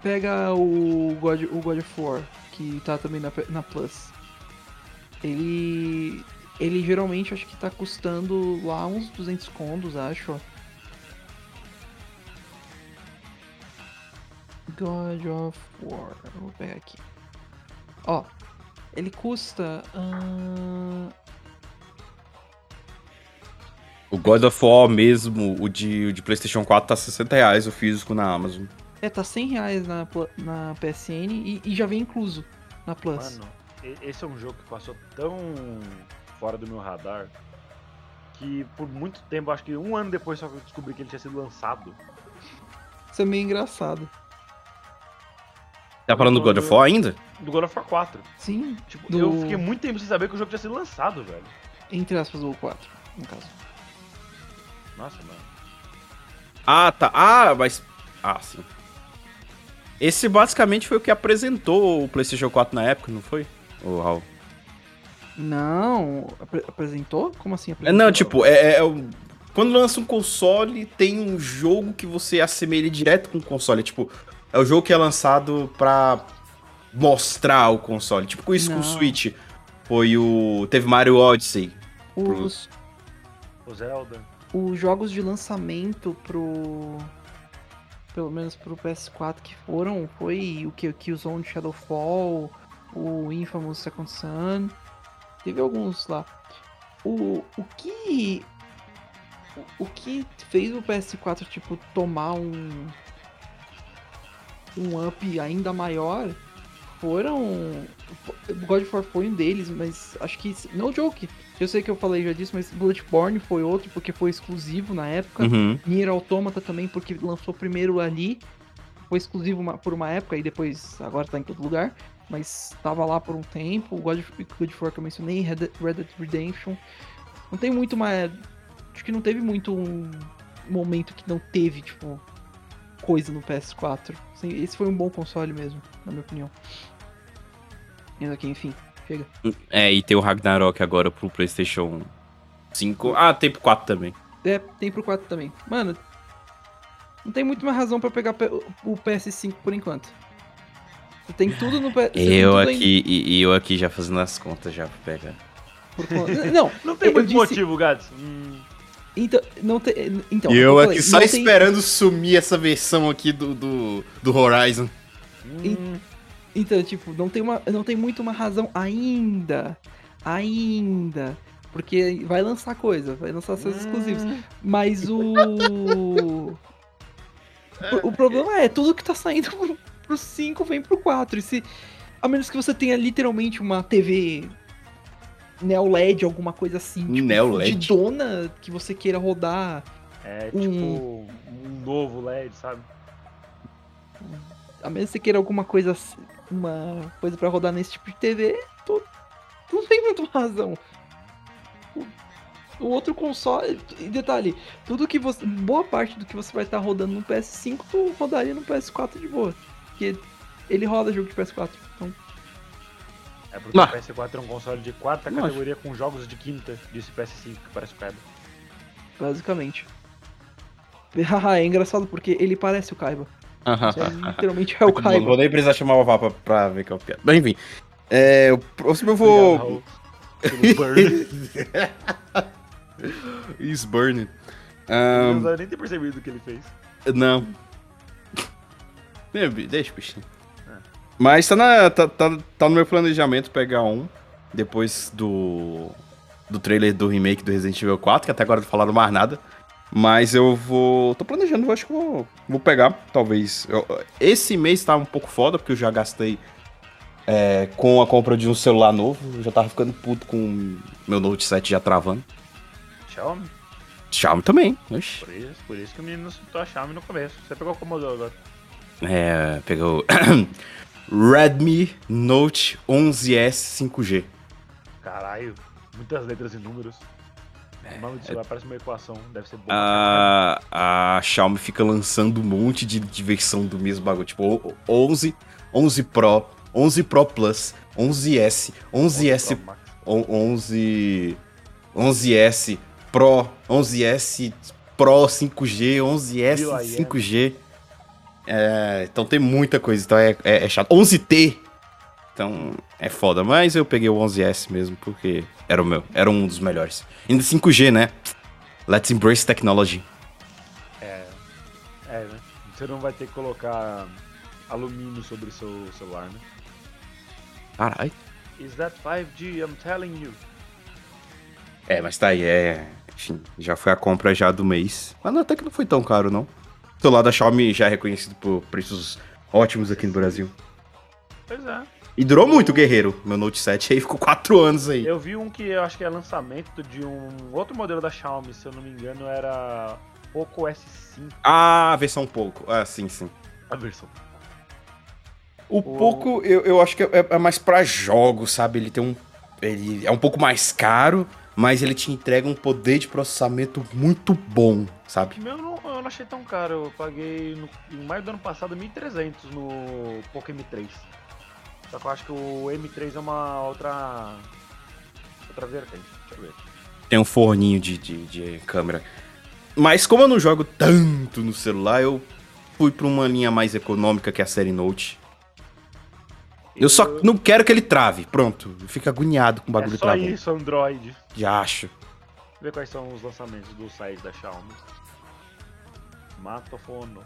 pega o God, o God of War, que tá também na, na Plus. Ele. Ele geralmente acho que tá custando lá uns 200 condos, acho. God of War. Vou pegar aqui. Ó, ele custa. ahn, O God of War mesmo, o de, o de PlayStation 4, tá 60 reais o físico na Amazon. é, tá 100 reais na, na PSN e, e já vem incluso na Plus. Mano, esse é um jogo que passou tão fora do meu radar que por muito tempo, acho que um ano depois só que eu descobri que ele tinha sido lançado. Isso é meio engraçado. Tá falando do God of War ainda? Do God of War 4. Sim, Tipo, Do- eu fiquei muito tempo sem saber que o jogo tinha sido lançado, velho. entre aspas, o 4, no caso. Nossa, mano. Ah, tá. Ah, mas. Ah, sim. Esse basicamente foi o que apresentou o PlayStation 4 na época, não foi? O Raul. Não, apre- apresentou? Como assim É, apresentou? não, tipo, é, é o- quando lança um console, tem um jogo que você assemelha direto com o console. Tipo, é o jogo que é lançado pra mostrar o console. Tipo, com isso com o Não. Switch. Foi o. Teve Mario Odyssey. Os, O Zelda. Os jogos de lançamento pro. Pelo menos pro PS4 que foram, foi o que o Killzone Shadowfall, o Infamous Second Son. Teve alguns lá. O, o que. O, o que fez o PS4, tipo, tomar um. Um up ainda maior foram. God of War foi um deles, mas acho que. No joke. Eu sei que eu falei já disso, mas Bloodborne foi outro, porque foi exclusivo na época. Uhum. Nier Automata também, porque lançou primeiro ali. Foi exclusivo uma- por uma época e depois agora tá em todo lugar. Mas tava lá por um tempo. O God of, God of War que eu mencionei, Red Dead, Red Dead Redemption. Não tem muito mais. Acho que não teve muito um momento que não teve, tipo, coisa no PS4. Assim, Esse foi um bom console mesmo, na minha opinião. Mas aqui, enfim, chega. É, e tem o Ragnarok agora pro PlayStation 5. Ah, tem pro 4 também. É, tem pro 4 também. Mano, não tem muito mais razão pra pegar o PS5 por enquanto. Você tem tudo no PS5. Eu aqui, e, e eu aqui já fazendo as contas já pra pegar. Não, Não tem muito disse- motivo, Gats. Hum, Então, não tem. Então, e é o eu aqui só tem- esperando sumir essa versão aqui do, do, do Horizon. hum, Então, tipo, não tem, uma, não tem muito uma razão ainda. Ainda. Porque vai lançar coisa, vai lançar seus exclusivos. Mas o. o- O problema é, tudo que tá saindo pro, pro 5 vem pro 4. E se. A menos que você tenha literalmente uma TV Neo LED, alguma coisa assim, tipo, Neo LED? fudidona, que você queira rodar. é Um- tipo um novo LED, sabe? A menos que você queira alguma coisa assim, uma coisa pra rodar nesse tipo de TV, tu, tu não tem muita razão. O, o outro console, e detalhe, tudo que você, boa parte do que você vai estar rodando no PS5, tu rodaria no PS4 de boa, porque ele roda jogo de PS4. Então, É porque o PS4 é um console de quarta categoria com jogos de quinta, disse PS5, que parece pedra. basicamente. Haha, é engraçado porque ele parece o Kaiba. Isso literalmente é bom, Não vou nem precisar chamar o Vapa pra ver que é. Mas enfim. É, o próximo eu vou. Is burning. Eu não deve nem ter percebido o que ele fez. não. Deixa, bichinho. Mas tá, na, tá, tá, tá no meu planejamento pegar um. Depois do. Do trailer do remake do Resident Evil 4, que até agora não falaram mais nada. Mas eu vou. tô planejando, acho que vou, vou pegar, talvez. Eu- esse mês tá um pouco foda, porque eu já gastei é, com a compra de um celular novo. Eu já tava ficando puto com meu Note 7 já travando. Xiaomi? Xiaomi também. Oxi. Por isso, por isso que o menino citou a Xiaomi no começo. Você pegou qual modelo agora? É, pegou Redmi Note 11S 5G. Caralho, muitas letras e números. O nome do celular parece uma equação, deve ser bom. A, a Xiaomi fica lançando um monte de, de versão do mesmo bagulho. Tipo, o- o 11, 11 Pro, 11 Pro Plus, 11S, 11S, Pro Max. on- 11, 11S Pro, 11S Pro 5G, 11S Will I am. 5G. É, então tem muita coisa, então é, é, é chato. 11T Então, é foda. Mas eu peguei o 11S mesmo, porque era o meu. Era um dos melhores. Ainda 5G, né? Let's embrace technology. É, é, né? Você não vai ter que colocar alumínio sobre o seu celular, né? Caralho. Is that 5G? I'm telling you. É, mas tá aí, é. Enfim, já foi a compra já do mês. Mas não, até que não foi tão caro, não. O celular da Xiaomi já é reconhecido por preços ótimos aqui no Brasil. Pois é. E durou muito, guerreiro. Meu Note 7 aí ficou 4 anos aí. Eu vi um que eu acho que é lançamento de um outro modelo da Xiaomi, se eu não me engano, era Poco S5, Ah, a versão pouco. Ah, sim, sim. a versão. O pouco, eu, eu acho que é, é mais pra jogos, sabe? Ele tem um. Ele é um pouco mais caro, mas ele te entrega um poder de processamento muito bom, sabe? O meu não, eu não achei tão caro, eu paguei no, em maio do ano passado 1.300 no Poco M3. Só que eu acho que o M3 é uma outra. outra vertente. Deixa eu ver. Tem um forninho de, de, de câmera. Mas como eu não jogo tanto no celular, eu fui pra uma linha mais econômica que é a série Note. Eu só não quero que ele trave. Pronto. Eu fico agoniado com o bagulho É só travando. isso, Android. Já acho. Deixa eu ver quais são os lançamentos do site da Xiaomi. Matofono.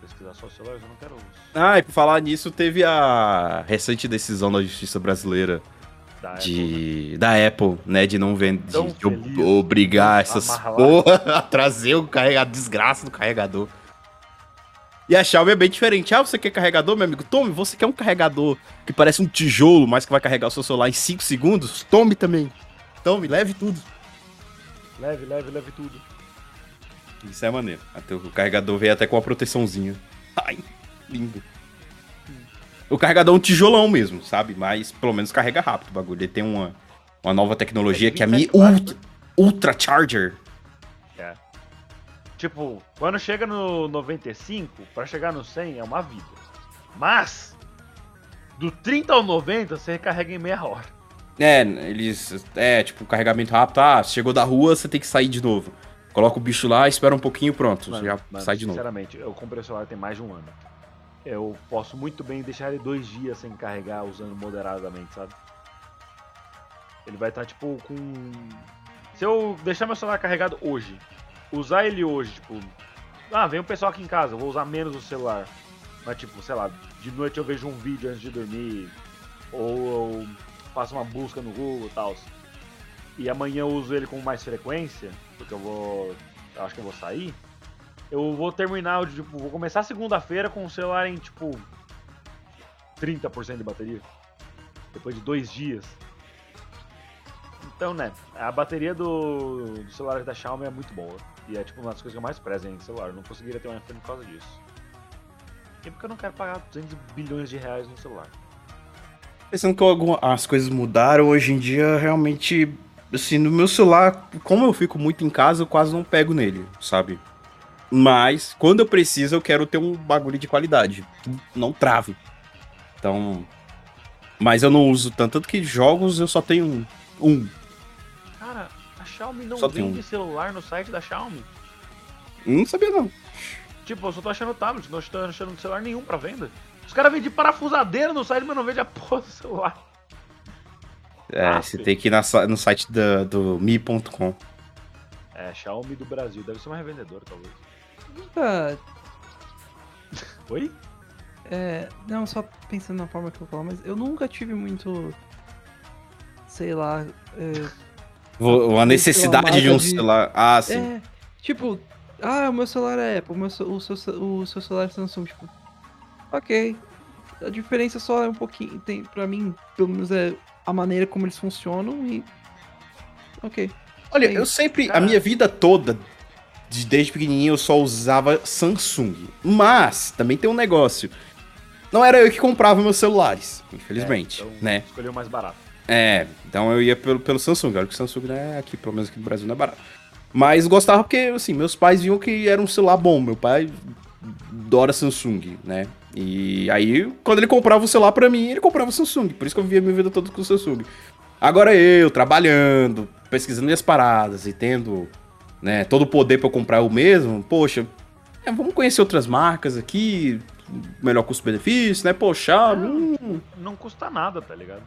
Pesquisar só celulares? Eu não quero os Ah, e por falar nisso, teve a recente decisão da justiça brasileira da Apple, né? de da Apple, né, de não vender, de, de ob- feliz. obrigar essas porra a trazer o carregador, a desgraça do carregador. E a Xiaomi é bem diferente. Ah, você quer carregador, meu amigo? Tome, você quer um carregador que parece um tijolo, mas que vai carregar o seu celular em 5 segundos? Tome também. Tome, leve tudo. Leve, leve, leve tudo. Isso é maneiro. Até o carregador veio até com uma proteçãozinha. Ai, lindo. O carregador é um tijolão mesmo, sabe? Mas pelo menos carrega rápido o bagulho. Ele tem uma, uma nova tecnologia que é a Mi 27 watts, Ultra, Ultra Charger. É. Tipo, quando chega no 95, pra chegar no 100 é uma vida. Mas, do 30 ao 90, você recarrega em meia hora. É, eles. É, tipo, carregamento rápido. Ah, chegou da rua, você tem que sair de novo. Coloca o bicho lá, espera um pouquinho pronto. Mano, já mano, sai de novo. Sinceramente, eu comprei o celular tem mais de um ano. Eu posso muito bem deixar ele dois dias sem carregar, usando moderadamente, sabe? Ele vai estar, tipo, com. Se eu deixar meu celular carregado hoje, usar ele hoje, tipo. Ah, vem um pessoal aqui em casa, eu vou usar menos o celular. Mas, tipo, sei lá, de noite eu vejo um vídeo antes de dormir, ou eu faço uma busca no Google e tal. E amanhã eu uso ele com mais frequência, porque eu vou. Eu acho que eu vou sair. Eu vou terminar, tipo, vou começar segunda-feira com o celular em, tipo, 30% de bateria. Depois de dois dias. Então, né, a bateria do, do celular da Xiaomi é muito boa. E é, tipo, uma das coisas que eu mais prezo em celular. Eu não conseguiria ter um iPhone por causa disso. E porque eu não quero pagar 200 bilhões de reais no celular. Pensando que alguma- as coisas mudaram, hoje em dia, realmente, assim, no meu celular, como eu fico muito em casa, eu quase não pego nele, sabe? Mas, quando eu preciso, eu quero ter um bagulho de qualidade, não trave. Então, mas eu não uso tanto, tanto que jogos eu só tenho um. um. Cara, a Xiaomi não Só vende um. celular no site da Xiaomi. Não sabia não. Tipo, eu só tô achando tablet, não tô achando celular nenhum pra venda. Os caras vendem parafusadeira no site, mas não vende a porra do celular. É, Ah, você tem que ir na no site da- do mi.com. É, Xiaomi do Brasil, deve ser uma revendedora, talvez. Nunca. Oi? É, não, só pensando na forma que eu falo, mas eu nunca tive muito. Sei lá. É, Vo- A necessidade de um de- celular. Ah, sim. é, tipo, ah, o meu celular é Apple, o, meu, o, seu, o seu celular é Samsung, tipo, ok. A diferença só é um pouquinho, tem, pra mim, pelo menos é a maneira como eles funcionam e. Ok. Olha, Sim. eu sempre, a Cara. minha vida toda, de- desde pequenininho, eu só usava Samsung. Mas, também tem um negócio. Não era eu que comprava meus celulares, infelizmente, É, então, né? Escolheu o mais barato. É, então eu ia pelo, pelo Samsung. Olha que o Samsung, né, aqui, pelo menos aqui no Brasil, não é barato. Mas gostava porque, assim, meus pais viam que era um celular bom. Meu pai adora Samsung, né? E aí, quando ele comprava o celular pra mim, ele comprava o Samsung. Por isso que eu vivia minha vida toda com o Samsung. Agora eu, trabalhando, pesquisando minhas paradas e tendo, né, todo o poder pra eu comprar o mesmo, poxa, é, vamos conhecer outras marcas aqui, melhor custo-benefício, né? Pô, Xiaomi, hum, Não custa nada, tá ligado?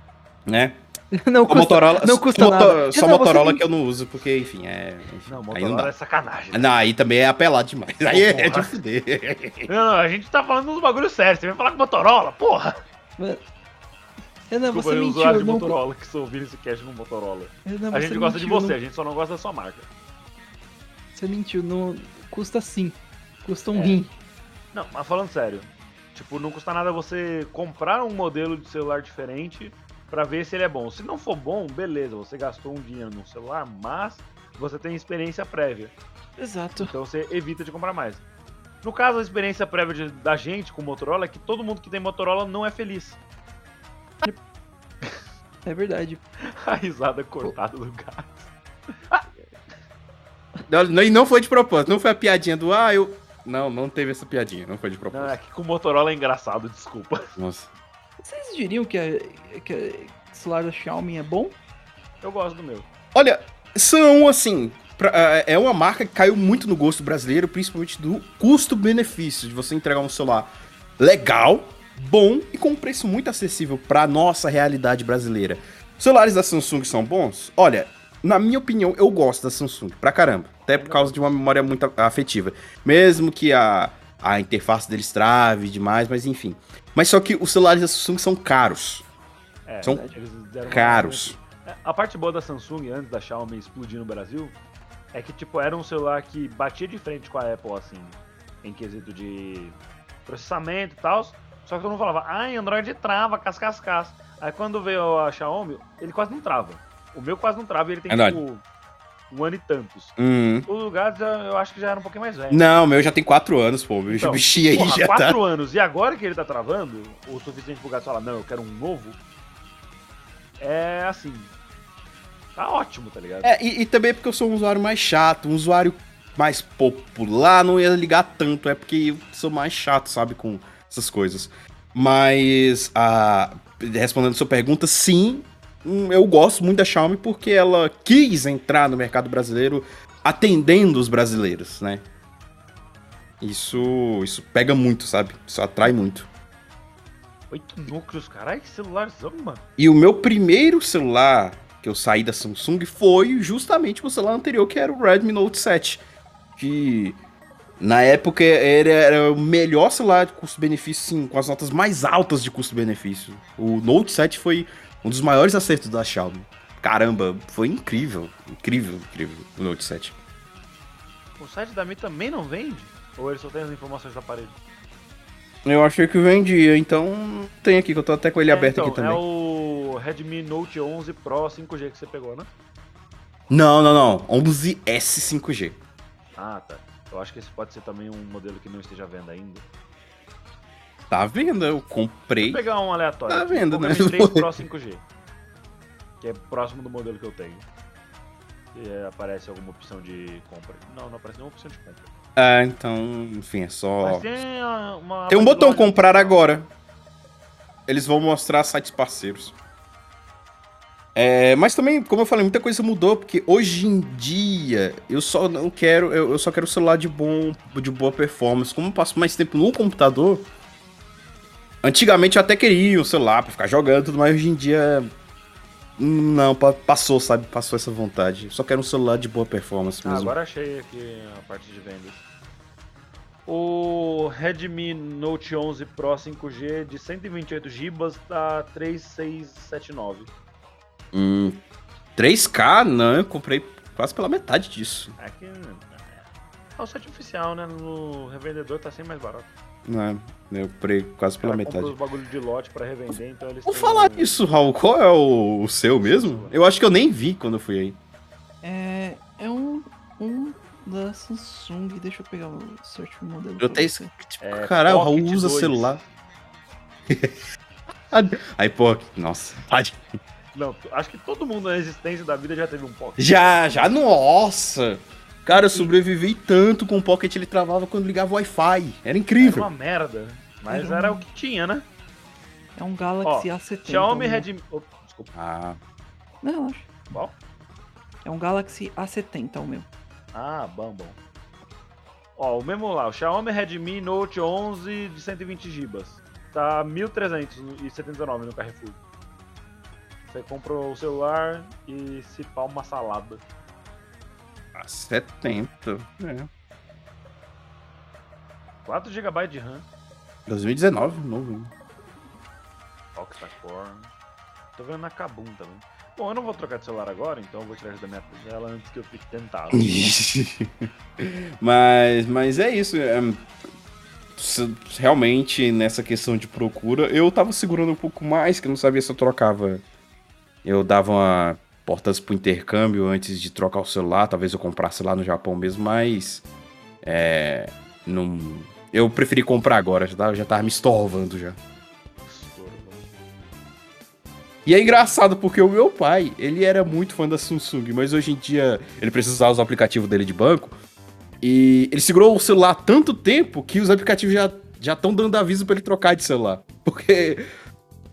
né? Não custa, Motorola, não custa só nada. Só você Motorola que eu não uso, porque, enfim, é. enfim, Não, Motorola não é sacanagem. né? Não, aí também é apelado demais. Aí é, é de Porra. fuder. Não, não, a gente tá falando uns bagulho sério. Você vem falar com Motorola, porra! Renan, Desculpa, você usuários mentiu. de Não... Motorola que estão ouvindo esse cast no Motorola. Renan, A gente gosta de mentiu, você, não- a gente só não gosta da sua marca. Você mentiu, não... custa sim. Custa um É. rim. Não, mas falando sério, tipo, não custa nada você comprar um modelo de celular diferente pra ver se ele é bom. Se não for bom, beleza, você gastou um dinheiro num celular, mas você tem experiência prévia. Exato. Então você evita de comprar mais. No caso, a experiência prévia de- da gente com Motorola é que todo mundo que tem Motorola não é feliz. É verdade. A risada cortada do gato. Não, e não foi de propósito, não foi a piadinha do ah, eu. Não, não teve essa piadinha, não foi de Não, é propósito. que com Motorola é engraçado, desculpa. Nossa. Vocês diriam que, a, que a celular da Xiaomi é bom? Eu gosto do meu. Olha, são assim. pra- é é uma marca que caiu muito no gosto brasileiro, principalmente do custo-benefício de você entregar um celular legal, bom e com um preço muito acessível pra nossa realidade brasileira. Celulares da Samsung são bons? Olha, na minha opinião, eu gosto da Samsung pra caramba. Até por causa de uma memória muito afetiva. Mesmo que a, a interface deles trave demais, mas enfim. Mas só que os celulares da Samsung são caros. É, São uma- Caros. É, A parte boa da Samsung, antes da Xiaomi explodir no Brasil, é que, tipo, era um celular que batia de frente com a Apple, assim, em quesito de processamento e tal. Só que todo mundo falava, ai, Android trava, cas, cas, cas. Aí quando veio a Xiaomi, ele quase não trava. O meu quase não trava e ele tem, Verdade. tipo, um ano e tantos. Hum. O já, eu acho que já era um pouquinho mais velho. Não, meu já tem 4 anos, pô. O Então, bichinho aí Porra, já tá. quatro anos. E agora que ele tá travando, o suficiente pro gato falar, não, eu quero um novo. É assim. Tá ótimo, tá ligado? É, e, e também porque eu sou um usuário mais chato, um usuário mais popular, não ia ligar tanto, é porque eu sou mais chato, sabe, com essas coisas. Mas, a, respondendo a sua pergunta, sim, eu gosto muito da Xiaomi porque ela quis entrar no mercado brasileiro atendendo os brasileiros, né? Isso, isso pega muito, sabe? Isso atrai muito. Oito núcleos, caralho, que celularzão, mano. E o meu primeiro celular que eu saí da Samsung foi justamente o celular anterior, que era o Redmi Note 7. Que na época era, era o melhor celular de custo-benefício, sim, com as notas mais altas de custo-benefício. O Note 7 foi um dos maiores acertos da Xiaomi. Caramba, foi incrível, incrível, incrível o Note 7. O site da Mi também não vende? Ou ele só tem as informações do aparelho? Eu achei que vendia, então tem aqui, que eu tô até com ele aberto então, aqui também. É o Redmi Note 11 Pro 5G que você pegou, né? Não, não, não, 11S 5G. Ah, tá. Eu acho que esse pode ser também um modelo que não esteja à venda ainda. Tá vendo? Eu comprei. Vou pegar um aleatório. Tá vendo, né? Redmi 3 Pro 5G. Que é próximo do modelo que eu tenho. E aparece alguma opção de compra. Não, não aparece nenhuma opção de compra. É, então, enfim, é só. Tem Tem um botão comprar agora. Eles vão mostrar sites parceiros. É, mas também, como eu falei, muita coisa mudou, porque hoje em dia eu só não quero, eu, eu só quero celular de bom, de boa performance. Como eu passo mais tempo no computador, antigamente eu até queria um celular pra ficar jogando, e tudo mais hoje em dia não, pa- passou, sabe? Passou essa vontade. Só quero um celular de boa performance Ah, mesmo. agora achei aqui a parte de vendas. O Redmi Note 11 Pro 5G de 128 GB tá 3679. Hum, 3K? Não, eu comprei quase pela metade disso. É que é o site oficial, né? No revendedor tá sempre mais barato. Não, eu comprei quase pela metade. os bagulho de lote pra revender, então eles Vou falar um- nisso, Raul. Qual é o, o seu mesmo? Eu acho que eu nem vi quando eu fui aí. É, é um, um da Samsung. Deixa eu pegar o search modelo. Eu até tipo, É, caralho, o Raul usa 2. celular. aí, pô, nossa. Não, acho que todo mundo na existência da vida já teve um Pocket. Já, já, nossa. Cara, eu sobrevivi tanto com o Pocket, ele travava quando ligava o Wi-Fi. Era Era incrível. uma merda. Mas Era era um- o que tinha, né? É um Galaxy A70. Xiaomi né? Redmi. oh, desculpa. Ah, Não, relaxa. Qual? É um Galaxy A70 o meu. Ah, bom, bom. Ó, o mesmo lá, o Xiaomi Redmi Note 11 de 120 GB. Tá 1.379 no Carrefour. Você compra o celular e se pá uma salada. Ah, 70. É. 4 GB de RAM, 2019, novo. octa-core. Tô vendo na Kabum também. Bom, eu não vou trocar de celular agora, então eu vou tirar isso da minha tela antes que eu fique tentado. mas, mas é isso. é, realmente, nessa questão de procura, eu tava segurando um pouco mais, que eu não sabia se eu trocava. Eu dava uma portas pro intercâmbio antes de trocar o celular, talvez eu comprasse lá no Japão mesmo, mas. É. Não. Eu preferi comprar agora, já tava, já tava me estorvando já. E é engraçado porque o meu pai, ele era muito fã da Samsung, mas hoje em dia ele precisa usar os aplicativos dele de banco. E ele segurou o celular tanto tempo que os aplicativos já já estão dando aviso pra ele trocar de celular. Porque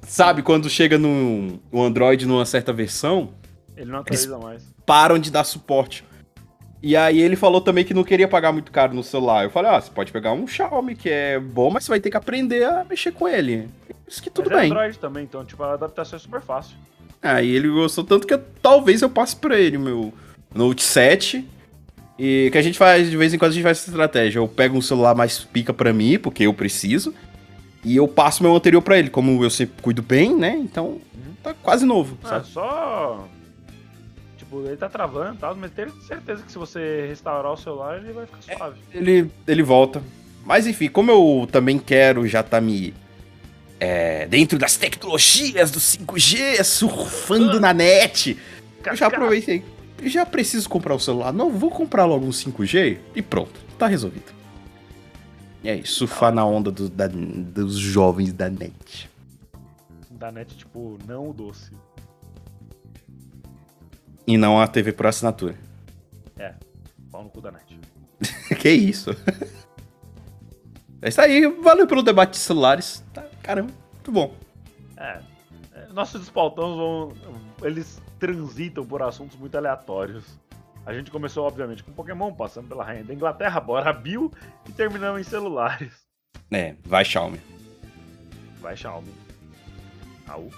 sabe quando chega no o Android numa certa versão, Ele não atualiza mais. param de dar suporte. E aí ele falou também que não queria pagar muito caro no celular. Eu falei: "Ah, você pode pegar um Xiaomi que é bom, mas você vai ter que aprender a mexer com ele". Isso que tudo Mas é bem. Android também, então, tipo, a adaptação é super fácil. Aí ele gostou tanto que eu- talvez eu passe pra ele o meu Note 7. E que a gente faz, de vez em quando a gente faz essa estratégia. Eu pego um celular mais pica pra mim, porque eu preciso. E eu passo meu anterior pra ele. Como eu sempre cuido bem, né? Então, tá quase novo, Ah, sabe? só. Tipo, ele tá travando e tal, mas tenho certeza que se você restaurar o celular, ele vai ficar suave. Ele, ele volta. Mas enfim, como eu também quero já tá me. é, dentro das tecnologias do 5G, surfando na net. Eu já aproveitei. Eu já preciso comprar o celular. Não, vou comprar logo um 5G e pronto. Tá resolvido. E é isso, surfar na onda do- da- dos jovens da net. Da net, tipo, não o doce. E não a TV por assinatura. Pau no cu da net. que isso? É isso aí, valeu pelo debate de celulares. Tá, caramba, muito bom. É. é, Nossos pautões vão. Eles transitam por assuntos muito aleatórios. A gente começou, obviamente, com Pokémon, passando pela rainha da Inglaterra, bora Bill, e terminamos em celulares. É, vai Xiaomi. Vai, Xiaomi. Au.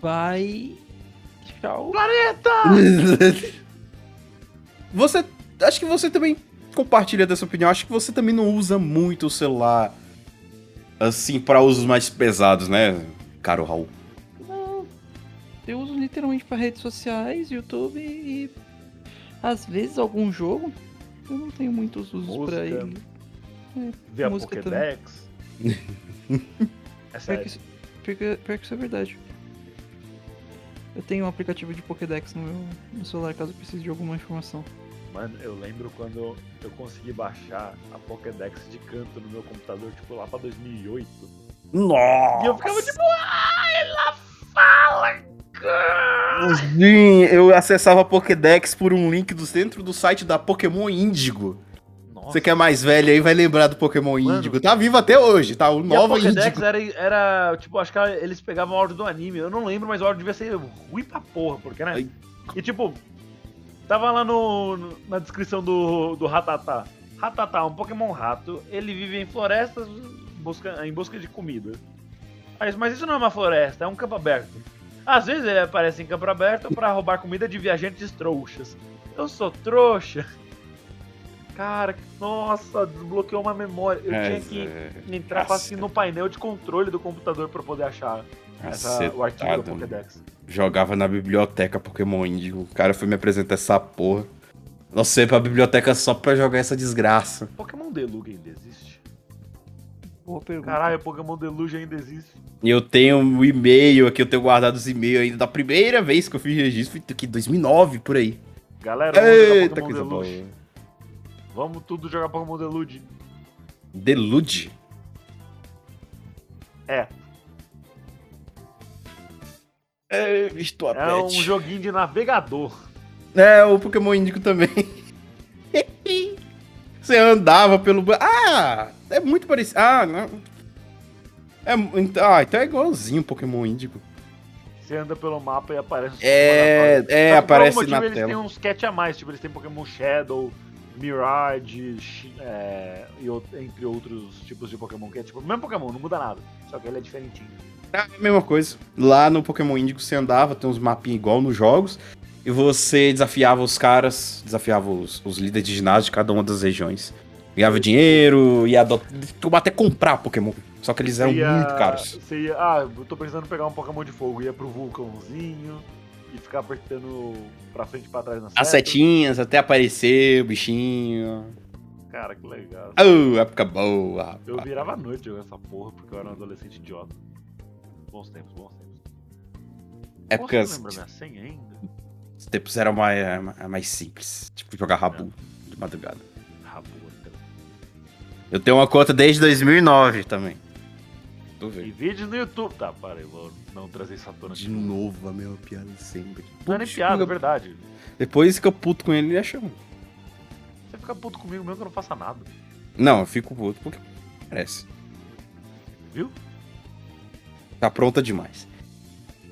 Vai. Tchau. você. Acho que você também compartilha dessa opinião. Acho que você também não usa muito o celular assim para usos mais pesados, né, caro Raul? Não. Eu uso literalmente para redes sociais, YouTube e. Às vezes algum jogo. Eu não tenho muitos usos Música. pra ele. Vê a Música Pokédex. é Pior sério. que, pior, que, pior que isso é verdade. Eu tenho um aplicativo de Pokédex no meu no celular caso eu precise de alguma informação. Mano, eu lembro quando eu consegui baixar a Pokédex de canto no meu computador, tipo, lá pra 2008. Nossa! E eu ficava tipo, ah, ela fala. Sim, eu acessava a Pokédex por um link do centro do site da Pokémon Índigo. Você que é mais velho aí vai lembrar do Pokémon Mano. Índigo. Tá vivo até hoje, tá? O a Pokédex Índigo. era, era, tipo, acho que eles pegavam o áudio do anime. Eu não lembro, mas o áudio devia ser ruim pra porra, porque, né? Ai. E tipo, tava lá no, na descrição do, do Ratatá. Ratatá, um Pokémon rato, ele vive em florestas busca, em busca de comida. Mas, mas isso não é uma floresta, é um campo aberto. Às vezes ele aparece em campo aberto pra roubar comida de viajantes trouxas. Eu sou trouxa. Cara, nossa, desbloqueou uma memória. Eu É, tinha é, que entrar pra, assim, no painel de controle do computador pra poder achar essa, o arquivo mano. Pokédex. Jogava na biblioteca Pokémon Índigo. O cara foi me apresentar essa porra. Não sei, pra biblioteca só pra jogar essa desgraça. Pokémon Deluge ainda existe? Boa pergunta. Caralho, Pokémon Deluge ainda existe. E eu tenho um e-mail aqui, eu tenho guardado os e-mails ainda da primeira vez que eu fiz registro, foi aqui 2009, por aí. Galera, vamos Eita, Pokémon coisa boa. Vamos tudo jogar Pokémon Deluge. Delude? É, É, visto é um joguinho de navegador. É, o Pokémon Índico também. Você andava pelo. Ah! É muito parecido. Ah, não. É, ah, então é igualzinho o Pokémon Índico. Você anda pelo mapa e aparece É, é, aparece algum motivo na eles tela. têm uns catch a mais, tipo, eles têm Pokémon Shadow, Mirage, é, e entre outros tipos de Pokémon, que é tipo o mesmo Pokémon, não muda nada. Só que ele é diferentinho. É a mesma coisa. Lá no Pokémon Índigo você andava, tem uns mapinhas igual nos jogos. E você desafiava os caras, desafiava os, os líderes de ginásio de cada uma das regiões. Ganhava dinheiro, ia adot... até comprar Pokémon. Só que eles eram ia- muito caros. Você ia, ah, eu tô precisando pegar um Pokémon de fogo. Ia pro vulcãozinho e ficar apertando pra frente e pra trás na As seta. setinhas até aparecer o bichinho. Cara, que legal. Oh, época boa. Eu rapaz. virava à noite jogando essa porra porque eu era um adolescente idiota. Bons tempos, bons tempos. Épocas. Você lembra minha senha ainda? Os tempos eram mais, mais simples. Tipo, jogar rabu de madrugada. Rabo, então. Eu tenho uma conta desde 2009 também. Tu E vê. vídeos no YouTube. Tá, aí, vou não trazer essa tona De novo a mesma piada sempre. Não é nem piada, é verdade. Depois fica puto com ele e acha. ruim. Você fica puto comigo mesmo que eu não faça nada. Não, eu fico puto porque parece. Viu? Tá pronta demais.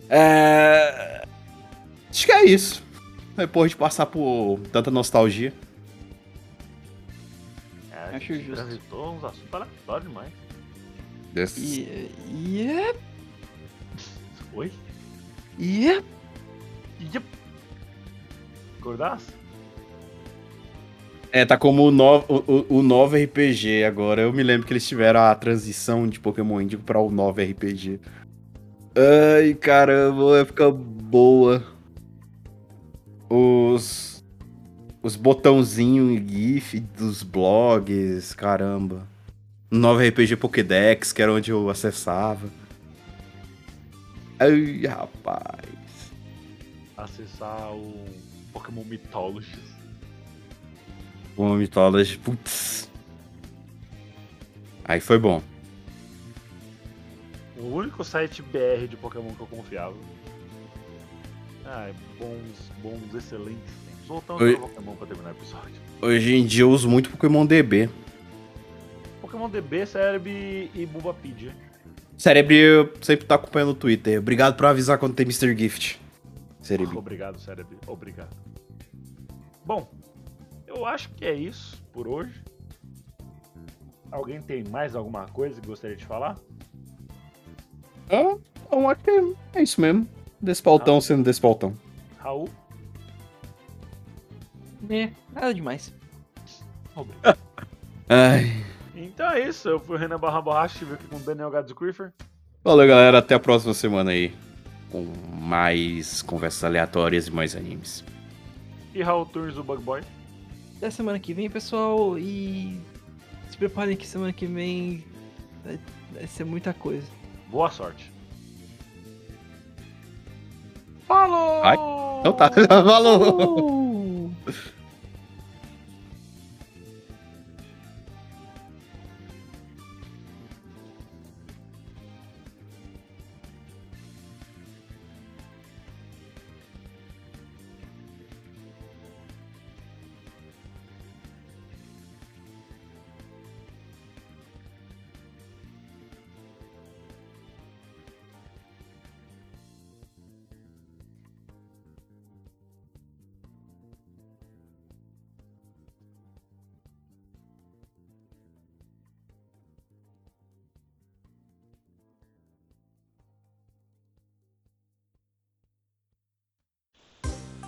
É... Acho que é isso. Depois de passar por tanta nostalgia. É, a Acho justo. transitou uns assuntos aleatórios demais. Desses... E, e, é- Oi? e é- Yep. Acordasse? É, tá como o novo, o, novo RPG agora. Eu me lembro que eles tiveram a transição de Pokémon Índigo pra o novo RPG. Ai, caramba, época boa. Os. Os botãozinhos e GIF dos blogs, caramba. O novo RPG Pokédex, que era onde eu acessava. Ai, rapaz. Acessar o Pokémon Mythologies. O Mythology, putz. Aí foi bom. O único site BR de Pokémon que eu confiava. Ah, é bons, bons, excelentes tempos. Voltando Pokémon pra terminar o episódio. Hoje em dia eu uso muito Pokémon DB. Pokémon DB, Celebi e Bulbapedia. Cerebri eu sempre tá acompanhando no Twitter. Obrigado por avisar quando tem Mr. Gift. Cerebri. Obrigado, Celebi. Obrigado. Bom, eu acho que é isso por hoje. Alguém tem mais alguma coisa que gostaria de falar? Ah, eu acho que é, é isso mesmo. Despautão sendo despautão. Raul? é, nada demais. Obrigado. Ai. Então é isso, eu fui o Renan Barra Borracha, estive aqui com o Daniel Gadzo Creeper. Valeu, galera. Até a próxima semana aí. Com mais conversas aleatórias e mais animes. E Raul Turns do Bug Boy. Até semana que vem, pessoal. E se preparem que semana que vem vai, vai ser muita coisa. Boa sorte. Falou! Ai, Então tá. Falou!